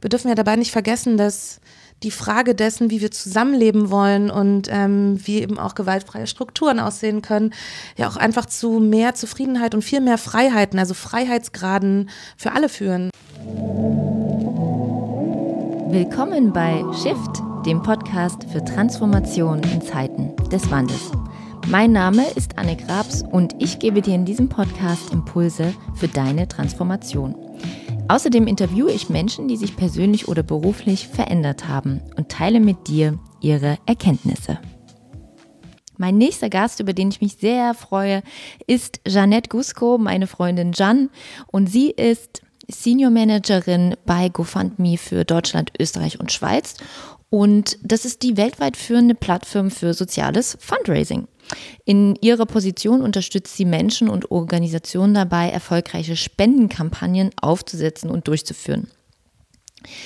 wir dürfen ja dabei nicht vergessen, dass die Frage dessen, wie wir zusammenleben wollen und ähm, wie eben auch gewaltfreie Strukturen aussehen können, ja auch einfach zu mehr Zufriedenheit und viel mehr Freiheiten, also Freiheitsgraden für alle führen. Willkommen bei Shift, dem Podcast für Transformation in Zeiten des Wandels. Mein Name ist Anne Grabs und ich gebe dir in diesem Podcast Impulse für deine Transformation. Außerdem interviewe ich Menschen, die sich persönlich oder beruflich verändert haben und teile mit dir ihre Erkenntnisse. Mein nächster Gast, über den ich mich sehr freue, ist Jeanette Gusko, meine Freundin Jeanne. Und sie ist Senior Managerin bei GoFundMe für Deutschland, Österreich und Schweiz. Und das ist die weltweit führende Plattform für soziales Fundraising. In ihrer Position unterstützt sie Menschen und Organisationen dabei, erfolgreiche Spendenkampagnen aufzusetzen und durchzuführen.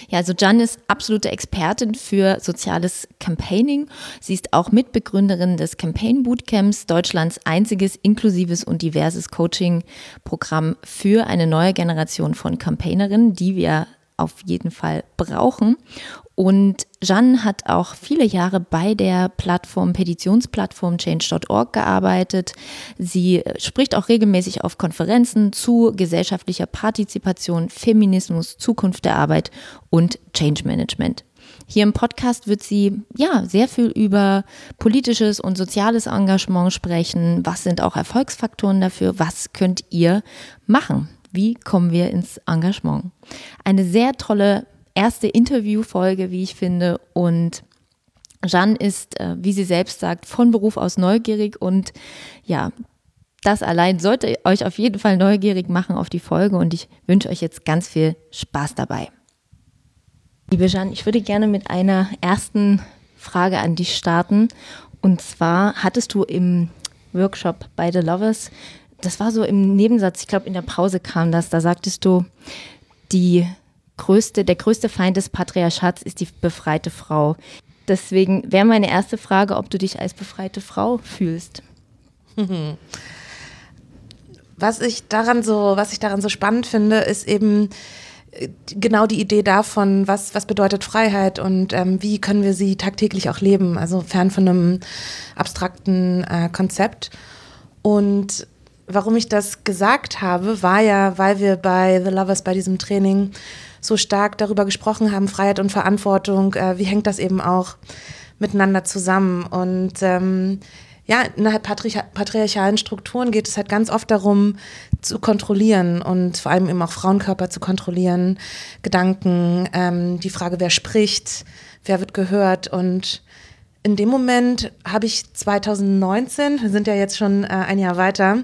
Ja, also Jan ist absolute Expertin für soziales Campaigning. Sie ist auch Mitbegründerin des Campaign Bootcamps, Deutschlands einziges inklusives und diverses Coaching-Programm für eine neue Generation von Campaignerinnen, die wir auf jeden Fall brauchen. Und Jeanne hat auch viele Jahre bei der Plattform, Petitionsplattform Change.org gearbeitet. Sie spricht auch regelmäßig auf Konferenzen zu gesellschaftlicher Partizipation, Feminismus, Zukunft der Arbeit und Change Management. Hier im Podcast wird sie ja sehr viel über politisches und soziales Engagement sprechen. Was sind auch Erfolgsfaktoren dafür? Was könnt ihr machen? Wie kommen wir ins Engagement? Eine sehr tolle erste Interviewfolge, wie ich finde. Und Jeanne ist, äh, wie sie selbst sagt, von Beruf aus neugierig und ja, das allein sollte euch auf jeden Fall neugierig machen auf die Folge und ich wünsche euch jetzt ganz viel Spaß dabei. Liebe Jeanne, ich würde gerne mit einer ersten Frage an dich starten. Und zwar hattest du im Workshop bei The Lovers, das war so im Nebensatz, ich glaube in der Pause kam das, da sagtest du, die größte, der größte Feind des Patriarchats ist die befreite Frau. Deswegen wäre meine erste Frage, ob du dich als befreite Frau fühlst. Was ich daran so, was ich daran so spannend finde, ist eben äh, genau die Idee davon, was, was bedeutet Freiheit und ähm, wie können wir sie tagtäglich auch leben, also fern von einem abstrakten äh, Konzept. Und warum ich das gesagt habe, war ja, weil wir bei The Lovers bei diesem Training so stark darüber gesprochen haben, Freiheit und Verantwortung, äh, wie hängt das eben auch miteinander zusammen. Und ähm, ja, innerhalb patriarch patriarchalen Strukturen geht es halt ganz oft darum, zu kontrollieren und vor allem eben auch Frauenkörper zu kontrollieren, Gedanken, ähm, die Frage, wer spricht, wer wird gehört. Und in dem Moment habe ich 2019, wir sind ja jetzt schon äh, ein Jahr weiter,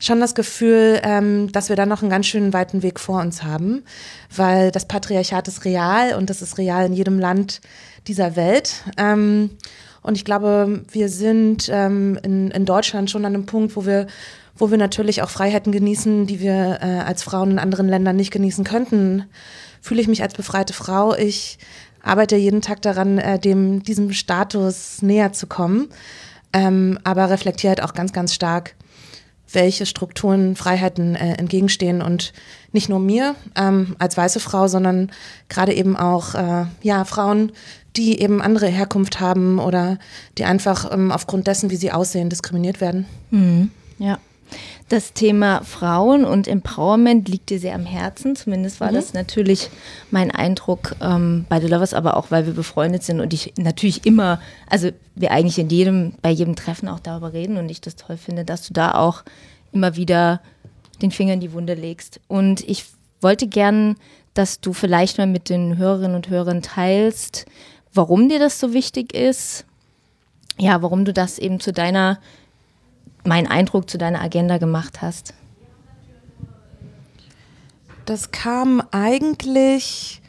schon das Gefühl, ähm, dass wir da noch einen ganz schönen weiten Weg vor uns haben, weil das Patriarchat ist real und das ist real in jedem Land dieser Welt. Ähm, und ich glaube, wir sind ähm, in, in Deutschland schon an einem Punkt, wo wir wo wir natürlich auch Freiheiten genießen, die wir äh, als Frauen in anderen Ländern nicht genießen könnten. Fühle ich mich als befreite Frau. Ich arbeite jeden Tag daran, äh, dem, diesem Status näher zu kommen, ähm, aber reflektiert auch ganz, ganz stark, welche Strukturen Freiheiten äh, entgegenstehen und nicht nur mir ähm, als weiße Frau, sondern gerade eben auch äh, ja, Frauen, die eben andere Herkunft haben oder die einfach ähm, aufgrund dessen, wie sie aussehen, diskriminiert werden. Mhm. Ja. Das Thema Frauen und Empowerment liegt dir sehr am Herzen. Zumindest war mhm. das natürlich mein Eindruck ähm, bei The Lovers, aber auch weil wir befreundet sind und ich natürlich immer, also wir eigentlich in jedem, bei jedem Treffen auch darüber reden und ich das toll finde, dass du da auch immer wieder den Finger in die Wunde legst. Und ich wollte gern, dass du vielleicht mal mit den Hörerinnen und Hörern teilst, warum dir das so wichtig ist. Ja, warum du das eben zu deiner mein Eindruck zu deiner Agenda gemacht hast? Das kam eigentlich,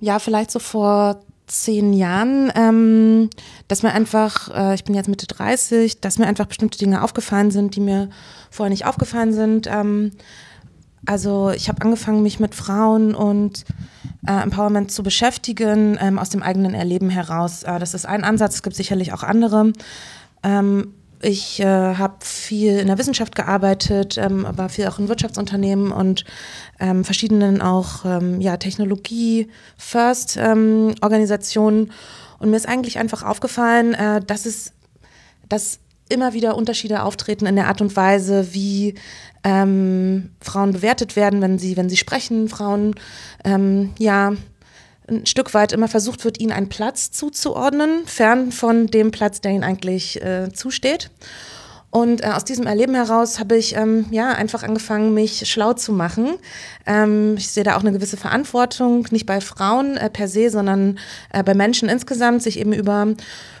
ja, vielleicht so vor zehn Jahren, ähm, dass mir einfach, äh, ich bin jetzt Mitte 30, dass mir einfach bestimmte Dinge aufgefallen sind, die mir vorher nicht aufgefallen sind. Ähm, also ich habe angefangen, mich mit Frauen und äh, Empowerment zu beschäftigen, ähm, aus dem eigenen Erleben heraus. Äh, das ist ein Ansatz, es gibt sicherlich auch andere. Ähm, ich äh, habe viel in der Wissenschaft gearbeitet, ähm, aber viel auch in Wirtschaftsunternehmen und ähm, verschiedenen auch ähm, ja, Technologie-First-Organisationen. Ähm, und mir ist eigentlich einfach aufgefallen, äh, dass es, dass immer wieder Unterschiede auftreten in der Art und Weise, wie ähm, Frauen bewertet werden, wenn sie, wenn sie sprechen, Frauen ähm, ja ein Stück weit immer versucht wird, ihnen einen Platz zuzuordnen, fern von dem Platz, der ihnen eigentlich äh, zusteht. Und äh, aus diesem Erleben heraus habe ich ähm, ja einfach angefangen, mich schlau zu machen. Ähm, ich sehe da auch eine gewisse Verantwortung, nicht bei Frauen äh, per se, sondern äh, bei Menschen insgesamt, sich eben über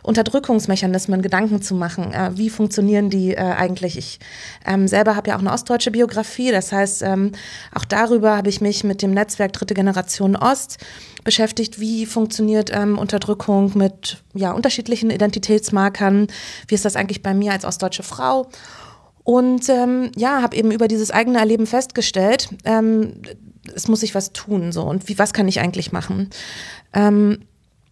Unterdrückungsmechanismen Gedanken zu machen. Äh, wie funktionieren die äh, eigentlich? Ich ähm, selber habe ja auch eine ostdeutsche Biografie, das heißt, ähm, auch darüber habe ich mich mit dem Netzwerk Dritte Generation Ost beschäftigt, wie funktioniert ähm, Unterdrückung mit ja, unterschiedlichen Identitätsmarkern, wie ist das eigentlich bei mir als ostdeutsche Frau. Und ähm, ja, habe eben über dieses eigene Erleben festgestellt, ähm, es muss sich was tun so und wie was kann ich eigentlich machen. Ähm,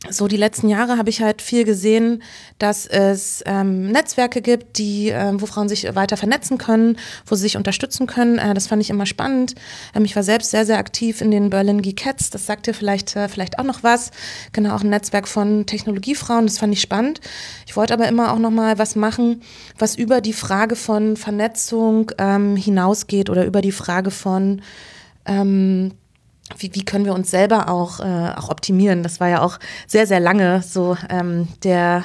so die letzten Jahre habe ich halt viel gesehen, dass es ähm, Netzwerke gibt, die, ähm, wo Frauen sich weiter vernetzen können, wo sie sich unterstützen können. Äh, das fand ich immer spannend. Ähm, ich war selbst sehr, sehr aktiv in den Berlin Geekets. Das sagt dir vielleicht, äh, vielleicht auch noch was. Genau, auch ein Netzwerk von Technologiefrauen. Das fand ich spannend. Ich wollte aber immer auch noch mal was machen, was über die Frage von Vernetzung ähm, hinausgeht oder über die Frage von ähm, wie, wie können wir uns selber auch, äh, auch optimieren? Das war ja auch sehr, sehr lange so ähm, der,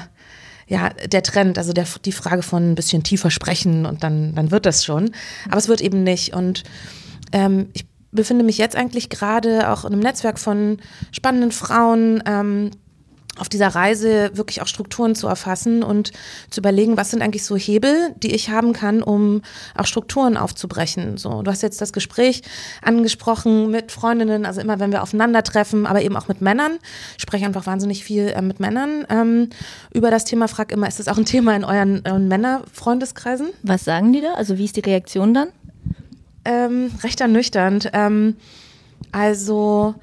ja, der Trend, also der, die Frage von ein bisschen tiefer sprechen und dann, dann wird das schon. Aber es wird eben nicht. Und ähm, ich befinde mich jetzt eigentlich gerade auch in einem Netzwerk von spannenden Frauen, ähm, auf dieser Reise wirklich auch Strukturen zu erfassen und zu überlegen, was sind eigentlich so Hebel, die ich haben kann, um auch Strukturen aufzubrechen. So, du hast jetzt das Gespräch angesprochen mit Freundinnen, also immer wenn wir aufeinandertreffen, aber eben auch mit Männern. Ich spreche einfach wahnsinnig viel äh, mit Männern ähm, über das Thema. Frag immer, ist das auch ein Thema in euren, euren Männerfreundeskreisen? Was sagen die da? Also wie ist die Reaktion dann? Ähm, recht ernüchternd. Ähm, also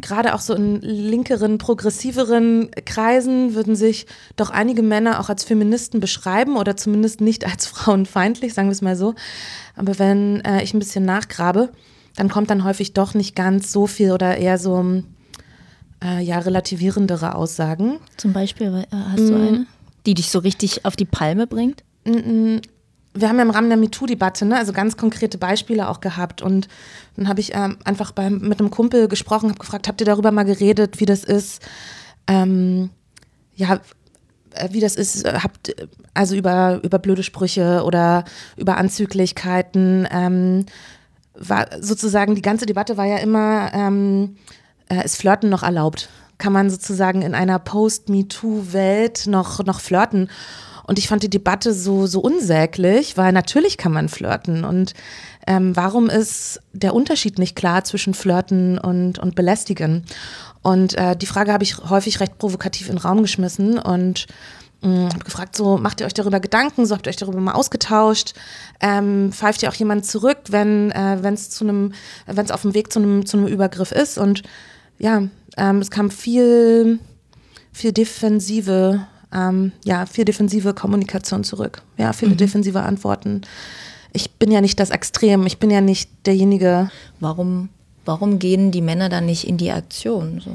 gerade auch so in linkeren, progressiveren Kreisen würden sich doch einige Männer auch als Feministen beschreiben oder zumindest nicht als frauenfeindlich, sagen wir es mal so. Aber wenn äh, ich ein bisschen nachgrabe, dann kommt dann häufig doch nicht ganz so viel oder eher so äh, ja, relativierendere Aussagen. Zum Beispiel, äh, hast du mm. eine, die dich so richtig auf die Palme bringt? Wir haben ja im Rahmen der MeToo-Debatte, ne, also ganz konkrete Beispiele auch gehabt. Und dann habe ich ähm, einfach beim, mit einem Kumpel gesprochen, habe gefragt, habt ihr darüber mal geredet, wie das ist? Ähm, ja, äh, wie das ist, äh, habt also über, über blöde Sprüche oder über Anzüglichkeiten. Ähm, war sozusagen, die ganze Debatte war ja immer, ähm, äh, ist Flirten noch erlaubt? Kann man sozusagen in einer Post-MeToo-Welt noch, noch flirten? Und ich fand die Debatte so, so unsäglich, weil natürlich kann man flirten. Und ähm, warum ist der Unterschied nicht klar zwischen Flirten und, und Belästigen? Und äh, die Frage habe ich häufig recht provokativ in den Raum geschmissen und hm, habe gefragt, so macht ihr euch darüber Gedanken, so habt ihr euch darüber mal ausgetauscht, ähm, pfeift ihr auch jemand zurück, wenn äh, es zu einem, wenn es auf dem Weg zu einem zu Übergriff ist und ja, ähm, es kam viel viel defensive ähm, ja, viel defensive Kommunikation zurück. Ja, viele mhm. defensive Antworten. Ich bin ja nicht das Extrem, ich bin ja nicht derjenige. Warum, warum gehen die Männer dann nicht in die Aktion? So?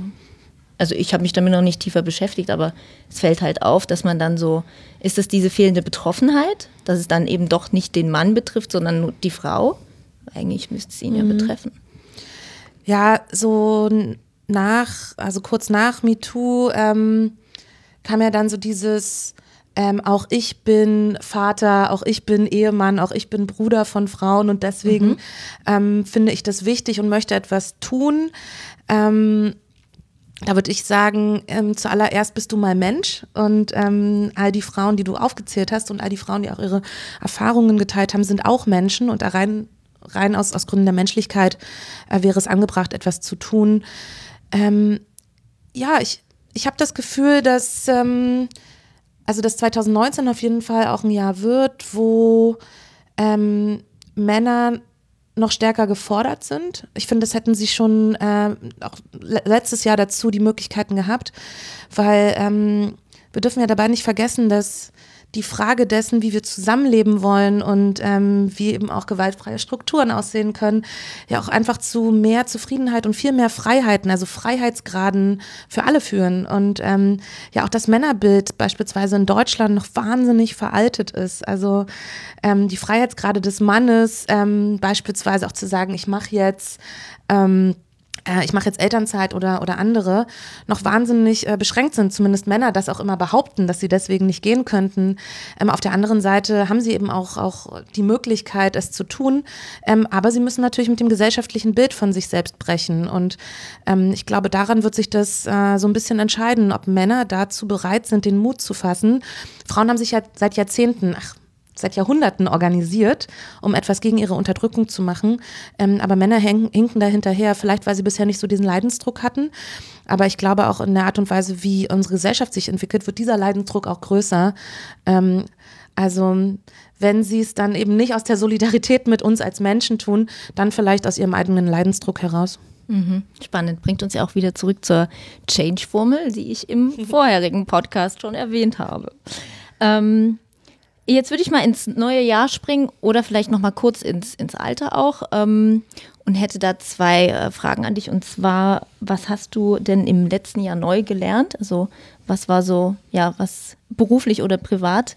Also ich habe mich damit noch nicht tiefer beschäftigt, aber es fällt halt auf, dass man dann so, ist es diese fehlende Betroffenheit, dass es dann eben doch nicht den Mann betrifft, sondern nur die Frau? Eigentlich müsste es ihn mhm. ja betreffen. Ja, so nach, also kurz nach MeToo, ähm, kam ja dann so dieses, ähm, auch ich bin Vater, auch ich bin Ehemann, auch ich bin Bruder von Frauen und deswegen mhm. ähm, finde ich das wichtig und möchte etwas tun. Ähm, da würde ich sagen, ähm, zuallererst bist du mal Mensch und ähm, all die Frauen, die du aufgezählt hast und all die Frauen, die auch ihre Erfahrungen geteilt haben, sind auch Menschen und da rein, rein aus, aus Gründen der Menschlichkeit äh, wäre es angebracht, etwas zu tun. Ähm, ja, ich, ich habe das Gefühl, dass, ähm, also dass 2019 auf jeden Fall auch ein Jahr wird, wo ähm, Männer noch stärker gefordert sind. Ich finde, das hätten sie schon äh, auch letztes Jahr dazu die Möglichkeiten gehabt, weil ähm, wir dürfen ja dabei nicht vergessen, dass die Frage dessen, wie wir zusammenleben wollen und ähm, wie eben auch gewaltfreie Strukturen aussehen können, ja auch einfach zu mehr Zufriedenheit und viel mehr Freiheiten, also Freiheitsgraden für alle führen. Und ähm, ja auch das Männerbild beispielsweise in Deutschland noch wahnsinnig veraltet ist. Also ähm, die Freiheitsgrade des Mannes, ähm, beispielsweise auch zu sagen, ich mache jetzt ähm, äh, ich mache jetzt Elternzeit oder, oder andere, noch wahnsinnig äh, beschränkt sind, zumindest Männer das auch immer behaupten, dass sie deswegen nicht gehen könnten. Ähm, auf der anderen Seite haben sie eben auch, auch die Möglichkeit, es zu tun, ähm, aber sie müssen natürlich mit dem gesellschaftlichen Bild von sich selbst brechen. Und ähm, ich glaube, daran wird sich das äh, so ein bisschen entscheiden, ob Männer dazu bereit sind, den Mut zu fassen. Frauen haben sich ja seit Jahrzehnten, ach, seit Jahrhunderten organisiert, um etwas gegen ihre Unterdrückung zu machen. Ähm, aber Männer hinken da hinterher, vielleicht weil sie bisher nicht so diesen Leidensdruck hatten. Aber ich glaube auch in der Art und Weise, wie unsere Gesellschaft sich entwickelt, wird dieser Leidensdruck auch größer. Ähm, also wenn sie es dann eben nicht aus der Solidarität mit uns als Menschen tun, dann vielleicht aus ihrem eigenen Leidensdruck heraus. Mhm. Spannend, bringt uns ja auch wieder zurück zur Change-Formel, die ich im vorherigen Podcast schon erwähnt habe. Ähm, Jetzt würde ich mal ins neue Jahr springen oder vielleicht noch mal kurz ins, ins Alter auch ähm, und hätte da zwei äh, Fragen an dich. Und zwar, was hast du denn im letzten Jahr neu gelernt? Also was war so, ja, was beruflich oder privat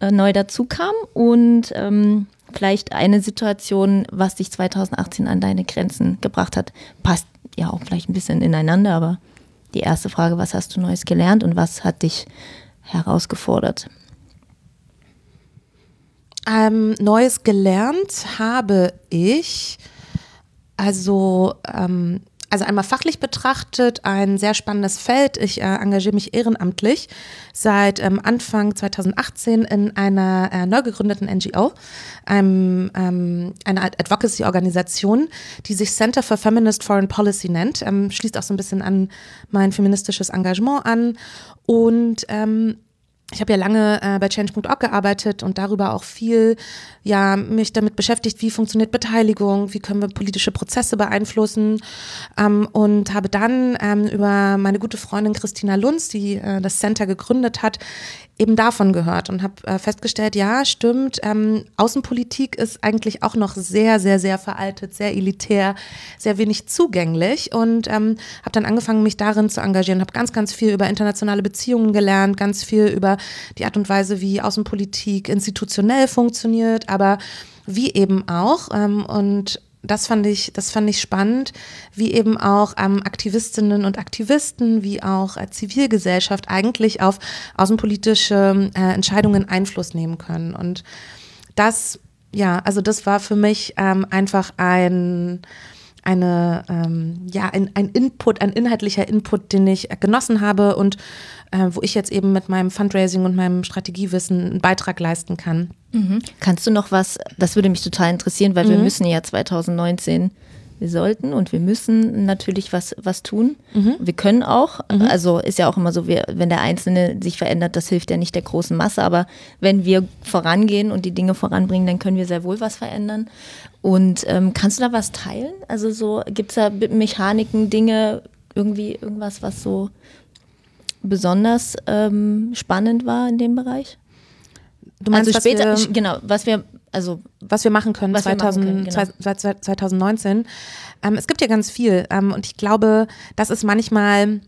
äh, neu dazu kam? Und ähm, vielleicht eine Situation, was dich 2018 an deine Grenzen gebracht hat. Passt ja auch vielleicht ein bisschen ineinander, aber die erste Frage, was hast du Neues gelernt und was hat dich herausgefordert? Ähm, Neues gelernt habe ich, also, ähm, also einmal fachlich betrachtet, ein sehr spannendes Feld. Ich äh, engagiere mich ehrenamtlich seit ähm, Anfang 2018 in einer äh, neu gegründeten NGO, einem, ähm, einer Advocacy-Organisation, die sich Center for Feminist Foreign Policy nennt. Ähm, schließt auch so ein bisschen an mein feministisches Engagement an. Und ähm, ich habe ja lange äh, bei Change.org gearbeitet und darüber auch viel ja mich damit beschäftigt, wie funktioniert Beteiligung, wie können wir politische Prozesse beeinflussen. Ähm, und habe dann ähm, über meine gute Freundin Christina Lunz, die äh, das Center gegründet hat, eben davon gehört und habe äh, festgestellt, ja, stimmt, ähm, Außenpolitik ist eigentlich auch noch sehr, sehr, sehr veraltet, sehr elitär, sehr wenig zugänglich und ähm, habe dann angefangen, mich darin zu engagieren, habe ganz, ganz viel über internationale Beziehungen gelernt, ganz viel über die Art und Weise, wie Außenpolitik institutionell funktioniert, aber wie eben auch ähm, und das fand ich, das fand ich spannend, wie eben auch ähm, Aktivistinnen und Aktivisten, wie auch äh, Zivilgesellschaft eigentlich auf außenpolitische äh, Entscheidungen Einfluss nehmen können. Und das, ja, also das war für mich ähm, einfach ein eine, ähm, ja, ein, ein Input, ein inhaltlicher Input, den ich genossen habe und äh, wo ich jetzt eben mit meinem Fundraising und meinem Strategiewissen einen Beitrag leisten kann. Mhm. Kannst du noch was, das würde mich total interessieren, weil mhm. wir müssen ja 2019 wir sollten und wir müssen natürlich was, was tun. Mhm. Wir können auch. Mhm. Also ist ja auch immer so, wir, wenn der Einzelne sich verändert, das hilft ja nicht der großen Masse. Aber wenn wir vorangehen und die Dinge voranbringen, dann können wir sehr wohl was verändern. Und ähm, kannst du da was teilen? Also so, gibt es da Mechaniken, Dinge, irgendwie irgendwas, was so besonders ähm, spannend war in dem Bereich? Du meinst, also später, wir, genau, was wir, also was wir machen können, 2000, machen können genau. 2019. Ähm, es gibt ja ganz viel ähm, und ich glaube, das ist manchmal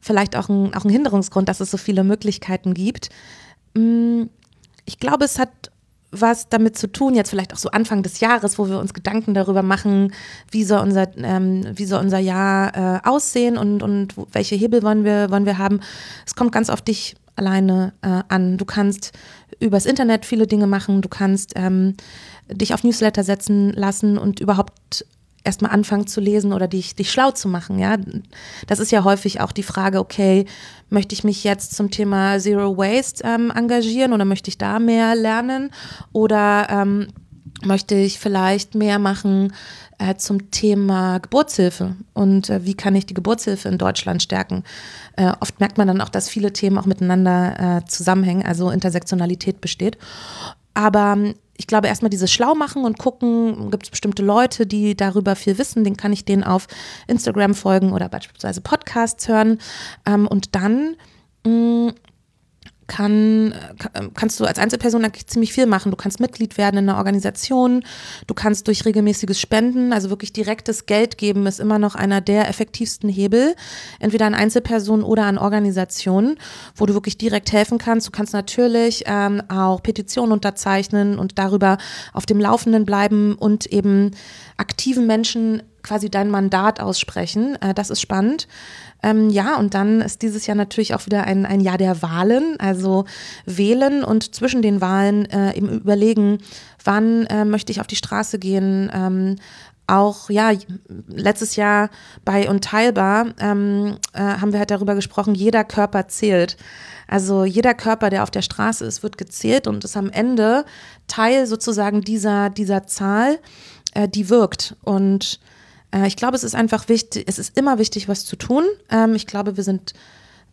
vielleicht auch ein, auch ein Hinderungsgrund, dass es so viele Möglichkeiten gibt. Mm, ich glaube, es hat was damit zu tun, jetzt vielleicht auch so Anfang des Jahres, wo wir uns Gedanken darüber machen, wie soll unser, ähm, wie soll unser Jahr äh, aussehen und, und welche Hebel wollen wir, wollen wir haben. Es kommt ganz auf dich alleine äh, an. Du kannst übers Internet viele Dinge machen, du kannst ähm, dich auf Newsletter setzen lassen und überhaupt erstmal anfangen zu lesen oder dich, dich schlau zu machen, ja. Das ist ja häufig auch die Frage, okay, möchte ich mich jetzt zum Thema Zero Waste ähm, engagieren oder möchte ich da mehr lernen oder ähm, möchte ich vielleicht mehr machen äh, zum Thema Geburtshilfe und äh, wie kann ich die Geburtshilfe in Deutschland stärken. Äh, oft merkt man dann auch, dass viele Themen auch miteinander äh, zusammenhängen, also Intersektionalität besteht. Aber ich glaube, erstmal dieses Schlau machen und gucken, gibt es bestimmte Leute, die darüber viel wissen, den kann ich denen auf Instagram folgen oder beispielsweise Podcasts hören. Ähm, und dann mh, mm, kann, kannst du als Einzelperson eigentlich ziemlich viel machen. Du kannst Mitglied werden in einer Organisation, du kannst durch regelmäßiges Spenden, also wirklich direktes Geld geben, ist immer noch einer der effektivsten Hebel, entweder an Einzelpersonen oder an Organisationen, wo du wirklich direkt helfen kannst. Du kannst natürlich ähm, auch Petitionen unterzeichnen und darüber auf dem Laufenden bleiben und eben aktiven Menschen quasi dein Mandat aussprechen. Äh, das ist spannend. Ähm, ja, und dann ist dieses Jahr natürlich auch wieder ein, ein Jahr der Wahlen, also wählen und zwischen den Wahlen äh, eben überlegen, wann äh, möchte ich auf die Straße gehen. Ähm, auch, ja, letztes Jahr bei Unteilbar ähm, äh, haben wir halt darüber gesprochen, jeder Körper zählt. Also jeder Körper, der auf der Straße ist, wird gezählt und ist am Ende Teil sozusagen dieser, dieser Zahl, äh, die wirkt. Und äh, ich glaube, es ist einfach wichtig, es ist immer wichtig, was zu tun. Ähm, ich glaube, wir sind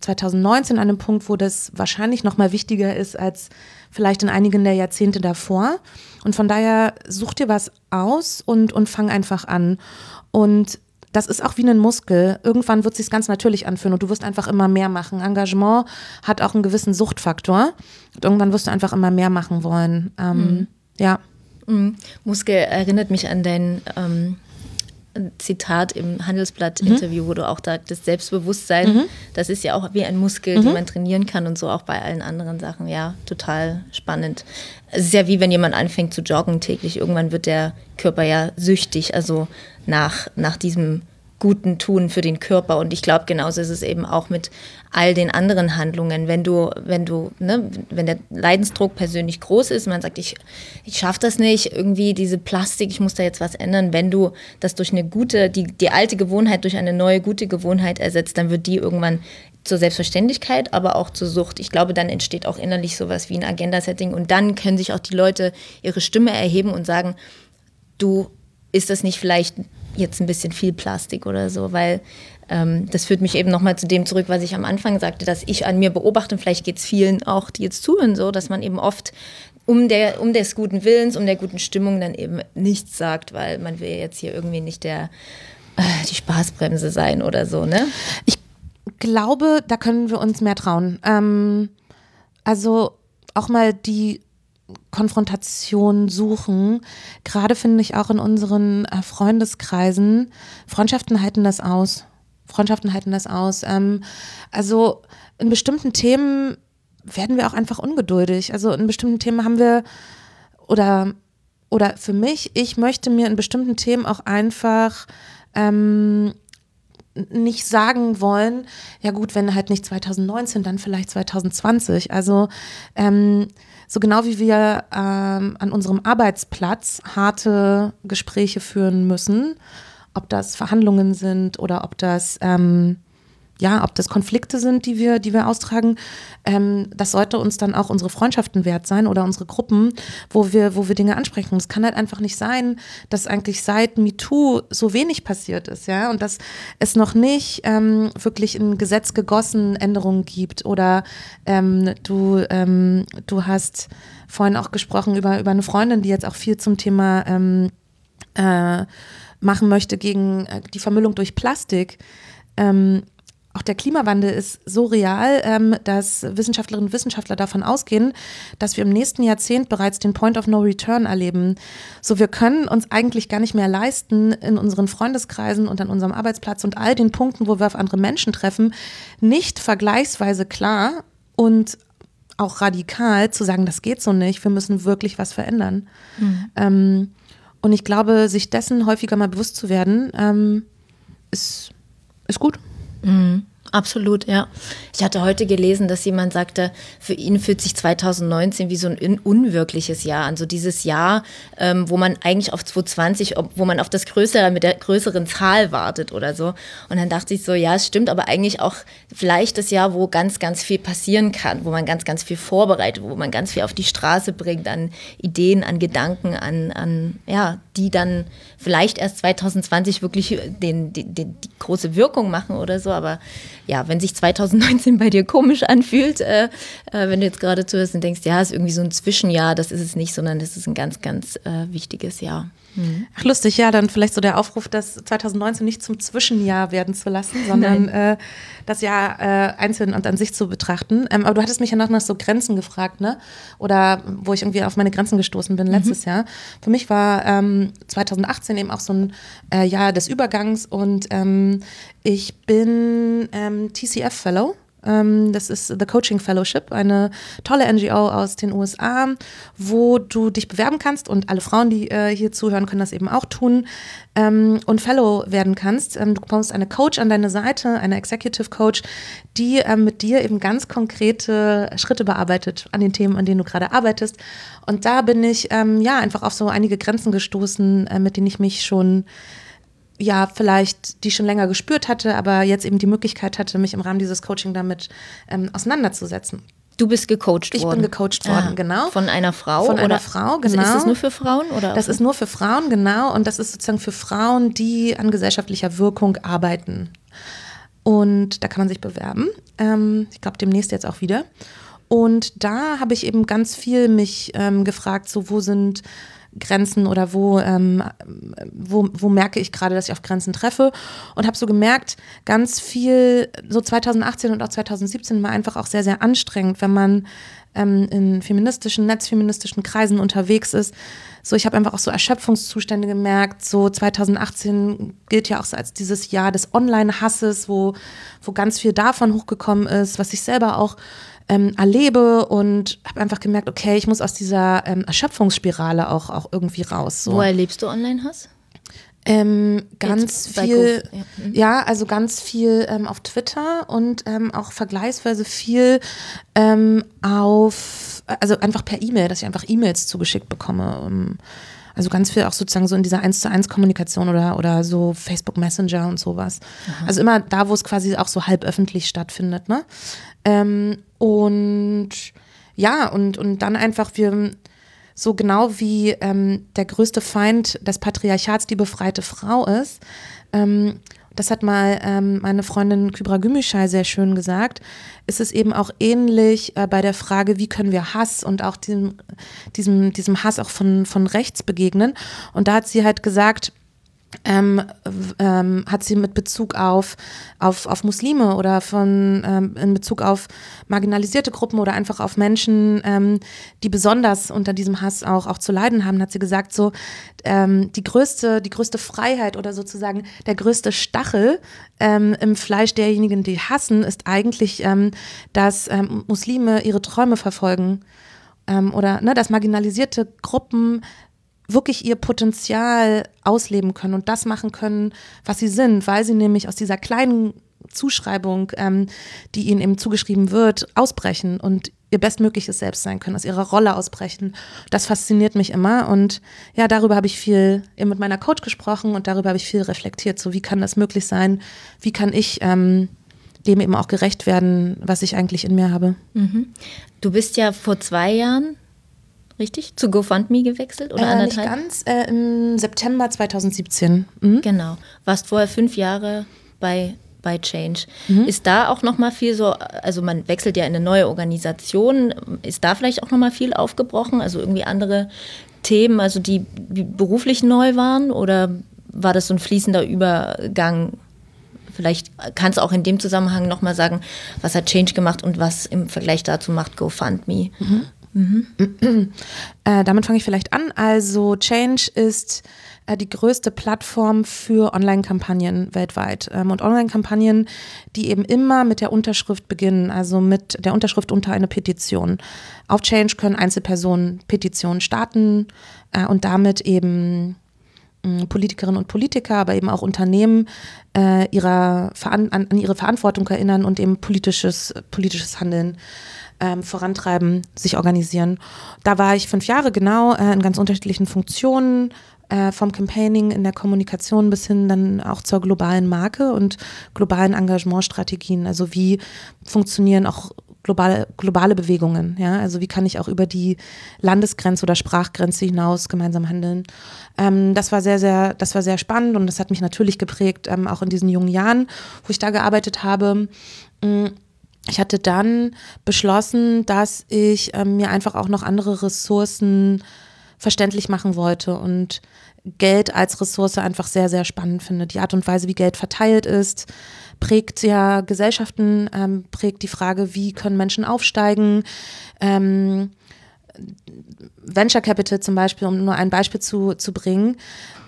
2019 an einem Punkt, wo das wahrscheinlich noch mal wichtiger ist als vielleicht in einigen der Jahrzehnte davor. Und von daher such dir was aus und, und fang einfach an. Und das ist auch wie ein Muskel. Irgendwann wird es sich ganz natürlich anfühlen und du wirst einfach immer mehr machen. Engagement hat auch einen gewissen Suchtfaktor. Und irgendwann wirst du einfach immer mehr machen wollen. Ähm, mhm. Ja. Mhm. Muskel erinnert mich an dein ähm, Zitat im Handelsblatt-Interview, mhm. wo du auch da das Selbstbewusstsein, mhm. das ist ja auch wie ein Muskel, mhm. den man trainieren kann und so auch bei allen anderen Sachen. Ja, total spannend. Es ist ja wie wenn jemand anfängt zu joggen täglich. Irgendwann wird der Körper ja süchtig, also nach, nach diesem Guten tun für den Körper. Und ich glaube, genauso ist es eben auch mit all den anderen Handlungen. Wenn du, wenn du, ne, wenn der Leidensdruck persönlich groß ist, man sagt, ich, ich schaffe das nicht, irgendwie diese Plastik, ich muss da jetzt was ändern. Wenn du das durch eine gute, die, die alte Gewohnheit durch eine neue gute Gewohnheit ersetzt, dann wird die irgendwann zur Selbstverständlichkeit, aber auch zur Sucht. Ich glaube, dann entsteht auch innerlich sowas wie ein Agenda-Setting und dann können sich auch die Leute ihre Stimme erheben und sagen, du ist das nicht vielleicht jetzt ein bisschen viel Plastik oder so, weil ähm, das führt mich eben nochmal zu dem zurück, was ich am Anfang sagte, dass ich an mir beobachte, und vielleicht geht es vielen auch, die jetzt zuhören, so, dass man eben oft um, der, um des guten Willens, um der guten Stimmung dann eben nichts sagt, weil man will jetzt hier irgendwie nicht der, äh, die Spaßbremse sein oder so, ne? Ich glaube, da können wir uns mehr trauen. Ähm, also auch mal die Konfrontation suchen. Gerade finde ich auch in unseren äh, Freundeskreisen, Freundschaften halten das aus. Freundschaften halten das aus. Ähm, also in bestimmten Themen werden wir auch einfach ungeduldig. Also in bestimmten Themen haben wir oder oder für mich, ich möchte mir in bestimmten Themen auch einfach ähm, nicht sagen wollen, ja gut, wenn halt nicht 2019, dann vielleicht 2020. Also ähm, so genau wie wir ähm, an unserem Arbeitsplatz harte Gespräche führen müssen, ob das Verhandlungen sind oder ob das ähm, ja, ob das Konflikte sind, die wir, die wir austragen, ähm, das sollte uns dann auch unsere Freundschaften wert sein oder unsere Gruppen, wo wir, wo wir Dinge ansprechen. Es kann halt einfach nicht sein, dass eigentlich seit MeToo so wenig passiert ist, ja, und dass es noch nicht ähm, wirklich in Gesetz gegossen Änderungen gibt oder ähm, du, ähm, du hast vorhin auch gesprochen über, über eine Freundin, die jetzt auch viel zum Thema ähm, äh, machen möchte gegen äh, die Vermüllung durch Plastik. Ähm, auch der Klimawandel ist so real, ähm, dass Wissenschaftlerinnen und Wissenschaftler davon ausgehen, dass wir im nächsten Jahrzehnt bereits den Point of No Return erleben. So, wir können uns eigentlich gar nicht mehr leisten, in unseren Freundeskreisen und an unserem Arbeitsplatz und all den Punkten, wo wir auf andere Menschen treffen, nicht vergleichsweise klar und auch radikal zu sagen, das geht so nicht, wir müssen wirklich was verändern. Mhm. Ähm, und ich glaube, sich dessen häufiger mal bewusst zu werden, ähm, ist, ist gut. Mhm. Absolut, ja. Ich hatte heute gelesen, dass jemand sagte, für ihn fühlt sich 2019 wie so ein unwirkliches Jahr an. So dieses Jahr, ähm, wo man eigentlich auf 2020, wo man auf das Größere mit der größeren Zahl wartet oder so. Und dann dachte ich so, ja, es stimmt, aber eigentlich auch vielleicht das Jahr, wo ganz, ganz viel passieren kann, wo man ganz, ganz viel vorbereitet, wo man ganz viel auf die Straße bringt an Ideen, an Gedanken, an, an ja, die dann vielleicht erst 2020 wirklich den, den, den, die große Wirkung machen oder so. Aber ja, wenn sich 2019 bei dir komisch anfühlt, äh, äh, wenn du jetzt gerade zuhörst und denkst, ja, ist irgendwie so ein Zwischenjahr, das ist es nicht, sondern das ist ein ganz, ganz äh, wichtiges Jahr. Mhm. Ach, lustig, ja, dann vielleicht so der Aufruf, das 2019 nicht zum Zwischenjahr werden zu lassen, sondern äh, das Jahr äh, einzeln und an sich zu betrachten. Ähm, aber du hattest mich ja noch nach so Grenzen gefragt, ne? Oder wo ich irgendwie auf meine Grenzen gestoßen bin letztes mhm. Jahr. Für mich war ähm, 2018 eben auch so ein äh, Jahr des Übergangs und ähm, ich bin ähm, TCF-Fellow ähm, das ist The Coaching Fellowship, eine tolle NGO aus den USA, wo du dich bewerben kannst und alle Frauen, die äh, hier zuhören, können das eben auch tun ähm, und Fellow werden kannst. Ähm, du bekommst eine Coach an deine Seite, eine Executive Coach, die mit dir eben ganz konkrete Schritte bearbeitet an den Themen, an denen du gerade arbeitest. Und da bin ich ja einfach auf so einige Grenzen gestoßen, äh, mit denen ich mich schon ja, vielleicht die schon länger gespürt hatte, aber jetzt eben die Möglichkeit hatte, mich im Rahmen dieses Coaching damit ähm, auseinanderzusetzen. Du bist gecoacht ich worden. Ich bin gecoacht worden, ah, genau. Von einer Frau? Von einer Frau, genau. Ist das nur für Frauen? Oder das ist nur für Frauen, genau. Und das ist sozusagen für Frauen, die an gesellschaftlicher Wirkung arbeiten. Und da kann man sich bewerben. Ähm, ich glaube, demnächst jetzt auch wieder. Und da habe ich eben ganz viel mich ähm, gefragt, so wo sind Grenzen oder wo, ähm, wo, wo merke ich gerade, dass ich auf Grenzen treffe und habe so gemerkt, ganz viel, so 2018 und auch 2017 war einfach auch sehr, sehr anstrengend, wenn man ähm, in feministischen, netzfeministischen Kreisen unterwegs ist. So, ich habe einfach auch so Erschöpfungszustände gemerkt. So 2018 gilt ja auch so als dieses Jahr des Online-Hasses, wo, wo ganz viel davon hochgekommen ist, was ich selber auch ähm, erlebe und habe einfach gemerkt, okay, ich muss aus dieser ähm, Erschöpfungsspirale auch, auch irgendwie raus. So. Wo erlebst du Online-Hass? Ähm, ganz viel, ja. Mhm. ja. also ganz viel ähm, auf Twitter und ähm, auch vergleichsweise viel ähm, auf, also einfach per E-Mail, dass ich einfach E-Mails zugeschickt bekomme. Also ganz viel auch sozusagen so in dieser 1 zu 1 Kommunikation oder, oder so Facebook Messenger und sowas. Aha. Also immer da, wo es quasi auch so halb öffentlich stattfindet, ne? Ähm, und ja, und, und dann einfach wir so genau wie ähm, der größte Feind des Patriarchats die befreite Frau ist. Ähm, das hat mal ähm, meine Freundin Kybra Gümüşay sehr schön gesagt, ist es eben auch ähnlich äh, bei der Frage, wie können wir Hass und auch diesem, diesem, diesem Hass auch von, von rechts begegnen. Und da hat sie halt gesagt, ähm, ähm, hat sie mit Bezug auf, auf, auf Muslime oder von, ähm, in Bezug auf marginalisierte Gruppen oder einfach auf Menschen, ähm, die besonders unter diesem Hass auch, auch zu leiden haben, hat sie gesagt, so ähm, die, größte, die größte Freiheit oder sozusagen der größte Stachel ähm, im Fleisch derjenigen, die hassen, ist eigentlich, dass Muslime ihre Träume verfolgen oder ne, dass marginalisierte Gruppen wirklich ihr Potenzial ausleben können und das machen können, was sie sind, weil sie nämlich aus dieser kleinen Zuschreibung, ähm, die ihnen eben zugeschrieben wird, ausbrechen und ihr bestmögliches Selbst sein können, aus ihrer Rolle ausbrechen. Das fasziniert mich immer und ja, darüber habe ich viel eben mit meiner Coach gesprochen und darüber habe ich viel reflektiert. So, wie kann das möglich sein? Wie kann ich ähm, dem eben auch gerecht werden, was ich eigentlich in mir habe? Mhm. Du bist ja vor zwei Jahren richtig? Zu GoFundMe gewechselt oder äh, anderthalb? Nicht ganz, äh, im September 2017. Mhm. Genau. Warst vorher fünf Jahre bei bei Change. Mhm. Ist da auch noch mal viel so, also man wechselt ja in eine neue Organisation, ist da vielleicht auch noch mal viel aufgebrochen, also irgendwie andere Themen, also die, die beruflich neu waren oder war das so ein fließender Übergang? Vielleicht kannst du auch in dem Zusammenhang noch mal sagen, was hat Change gemacht und was im Vergleich dazu macht GoFundMe? Mhm. Mhm. Äh, damit fange ich vielleicht an. Also Change ist äh, die größte Plattform für Online-Kampagnen weltweit. Ähm, und Online-Kampagnen, die eben immer mit der Unterschrift beginnen, also mit der Unterschrift unter eine Petition. Auf Change können Einzelpersonen Petitionen starten äh, und damit eben mm, Politikerinnen und Politiker, aber eben auch Unternehmen äh, ihrer, an, an ihre Verantwortung erinnern und eben politisches, politisches Handeln ähm, vorantreiben, sich organisieren. Da war ich fünf Jahre genau äh, in ganz unterschiedlichen Funktionen, äh, vom Campaigning in der Kommunikation bis hin dann auch zur globalen Marke und globalen Engagementstrategien. Also wie funktionieren auch globale, globale Bewegungen, ja, also wie kann ich auch über die Landesgrenze oder Sprachgrenze hinaus gemeinsam handeln. Ähm, das war sehr, sehr, das war sehr spannend und das hat mich natürlich geprägt, ähm, auch in diesen jungen Jahren, wo ich da gearbeitet habe. Mhm ich hatte dann beschlossen, dass ich ähm, mir einfach auch noch andere Ressourcen verständlich machen wollte. Und Geld als Ressource einfach sehr, sehr spannend finde. Die Art und Weise, wie Geld verteilt ist, prägt ja Gesellschaften, ähm, prägt die Frage, wie können Menschen aufsteigen. Ähm, Venture Capital zum Beispiel, um nur ein Beispiel zu, zu bringen,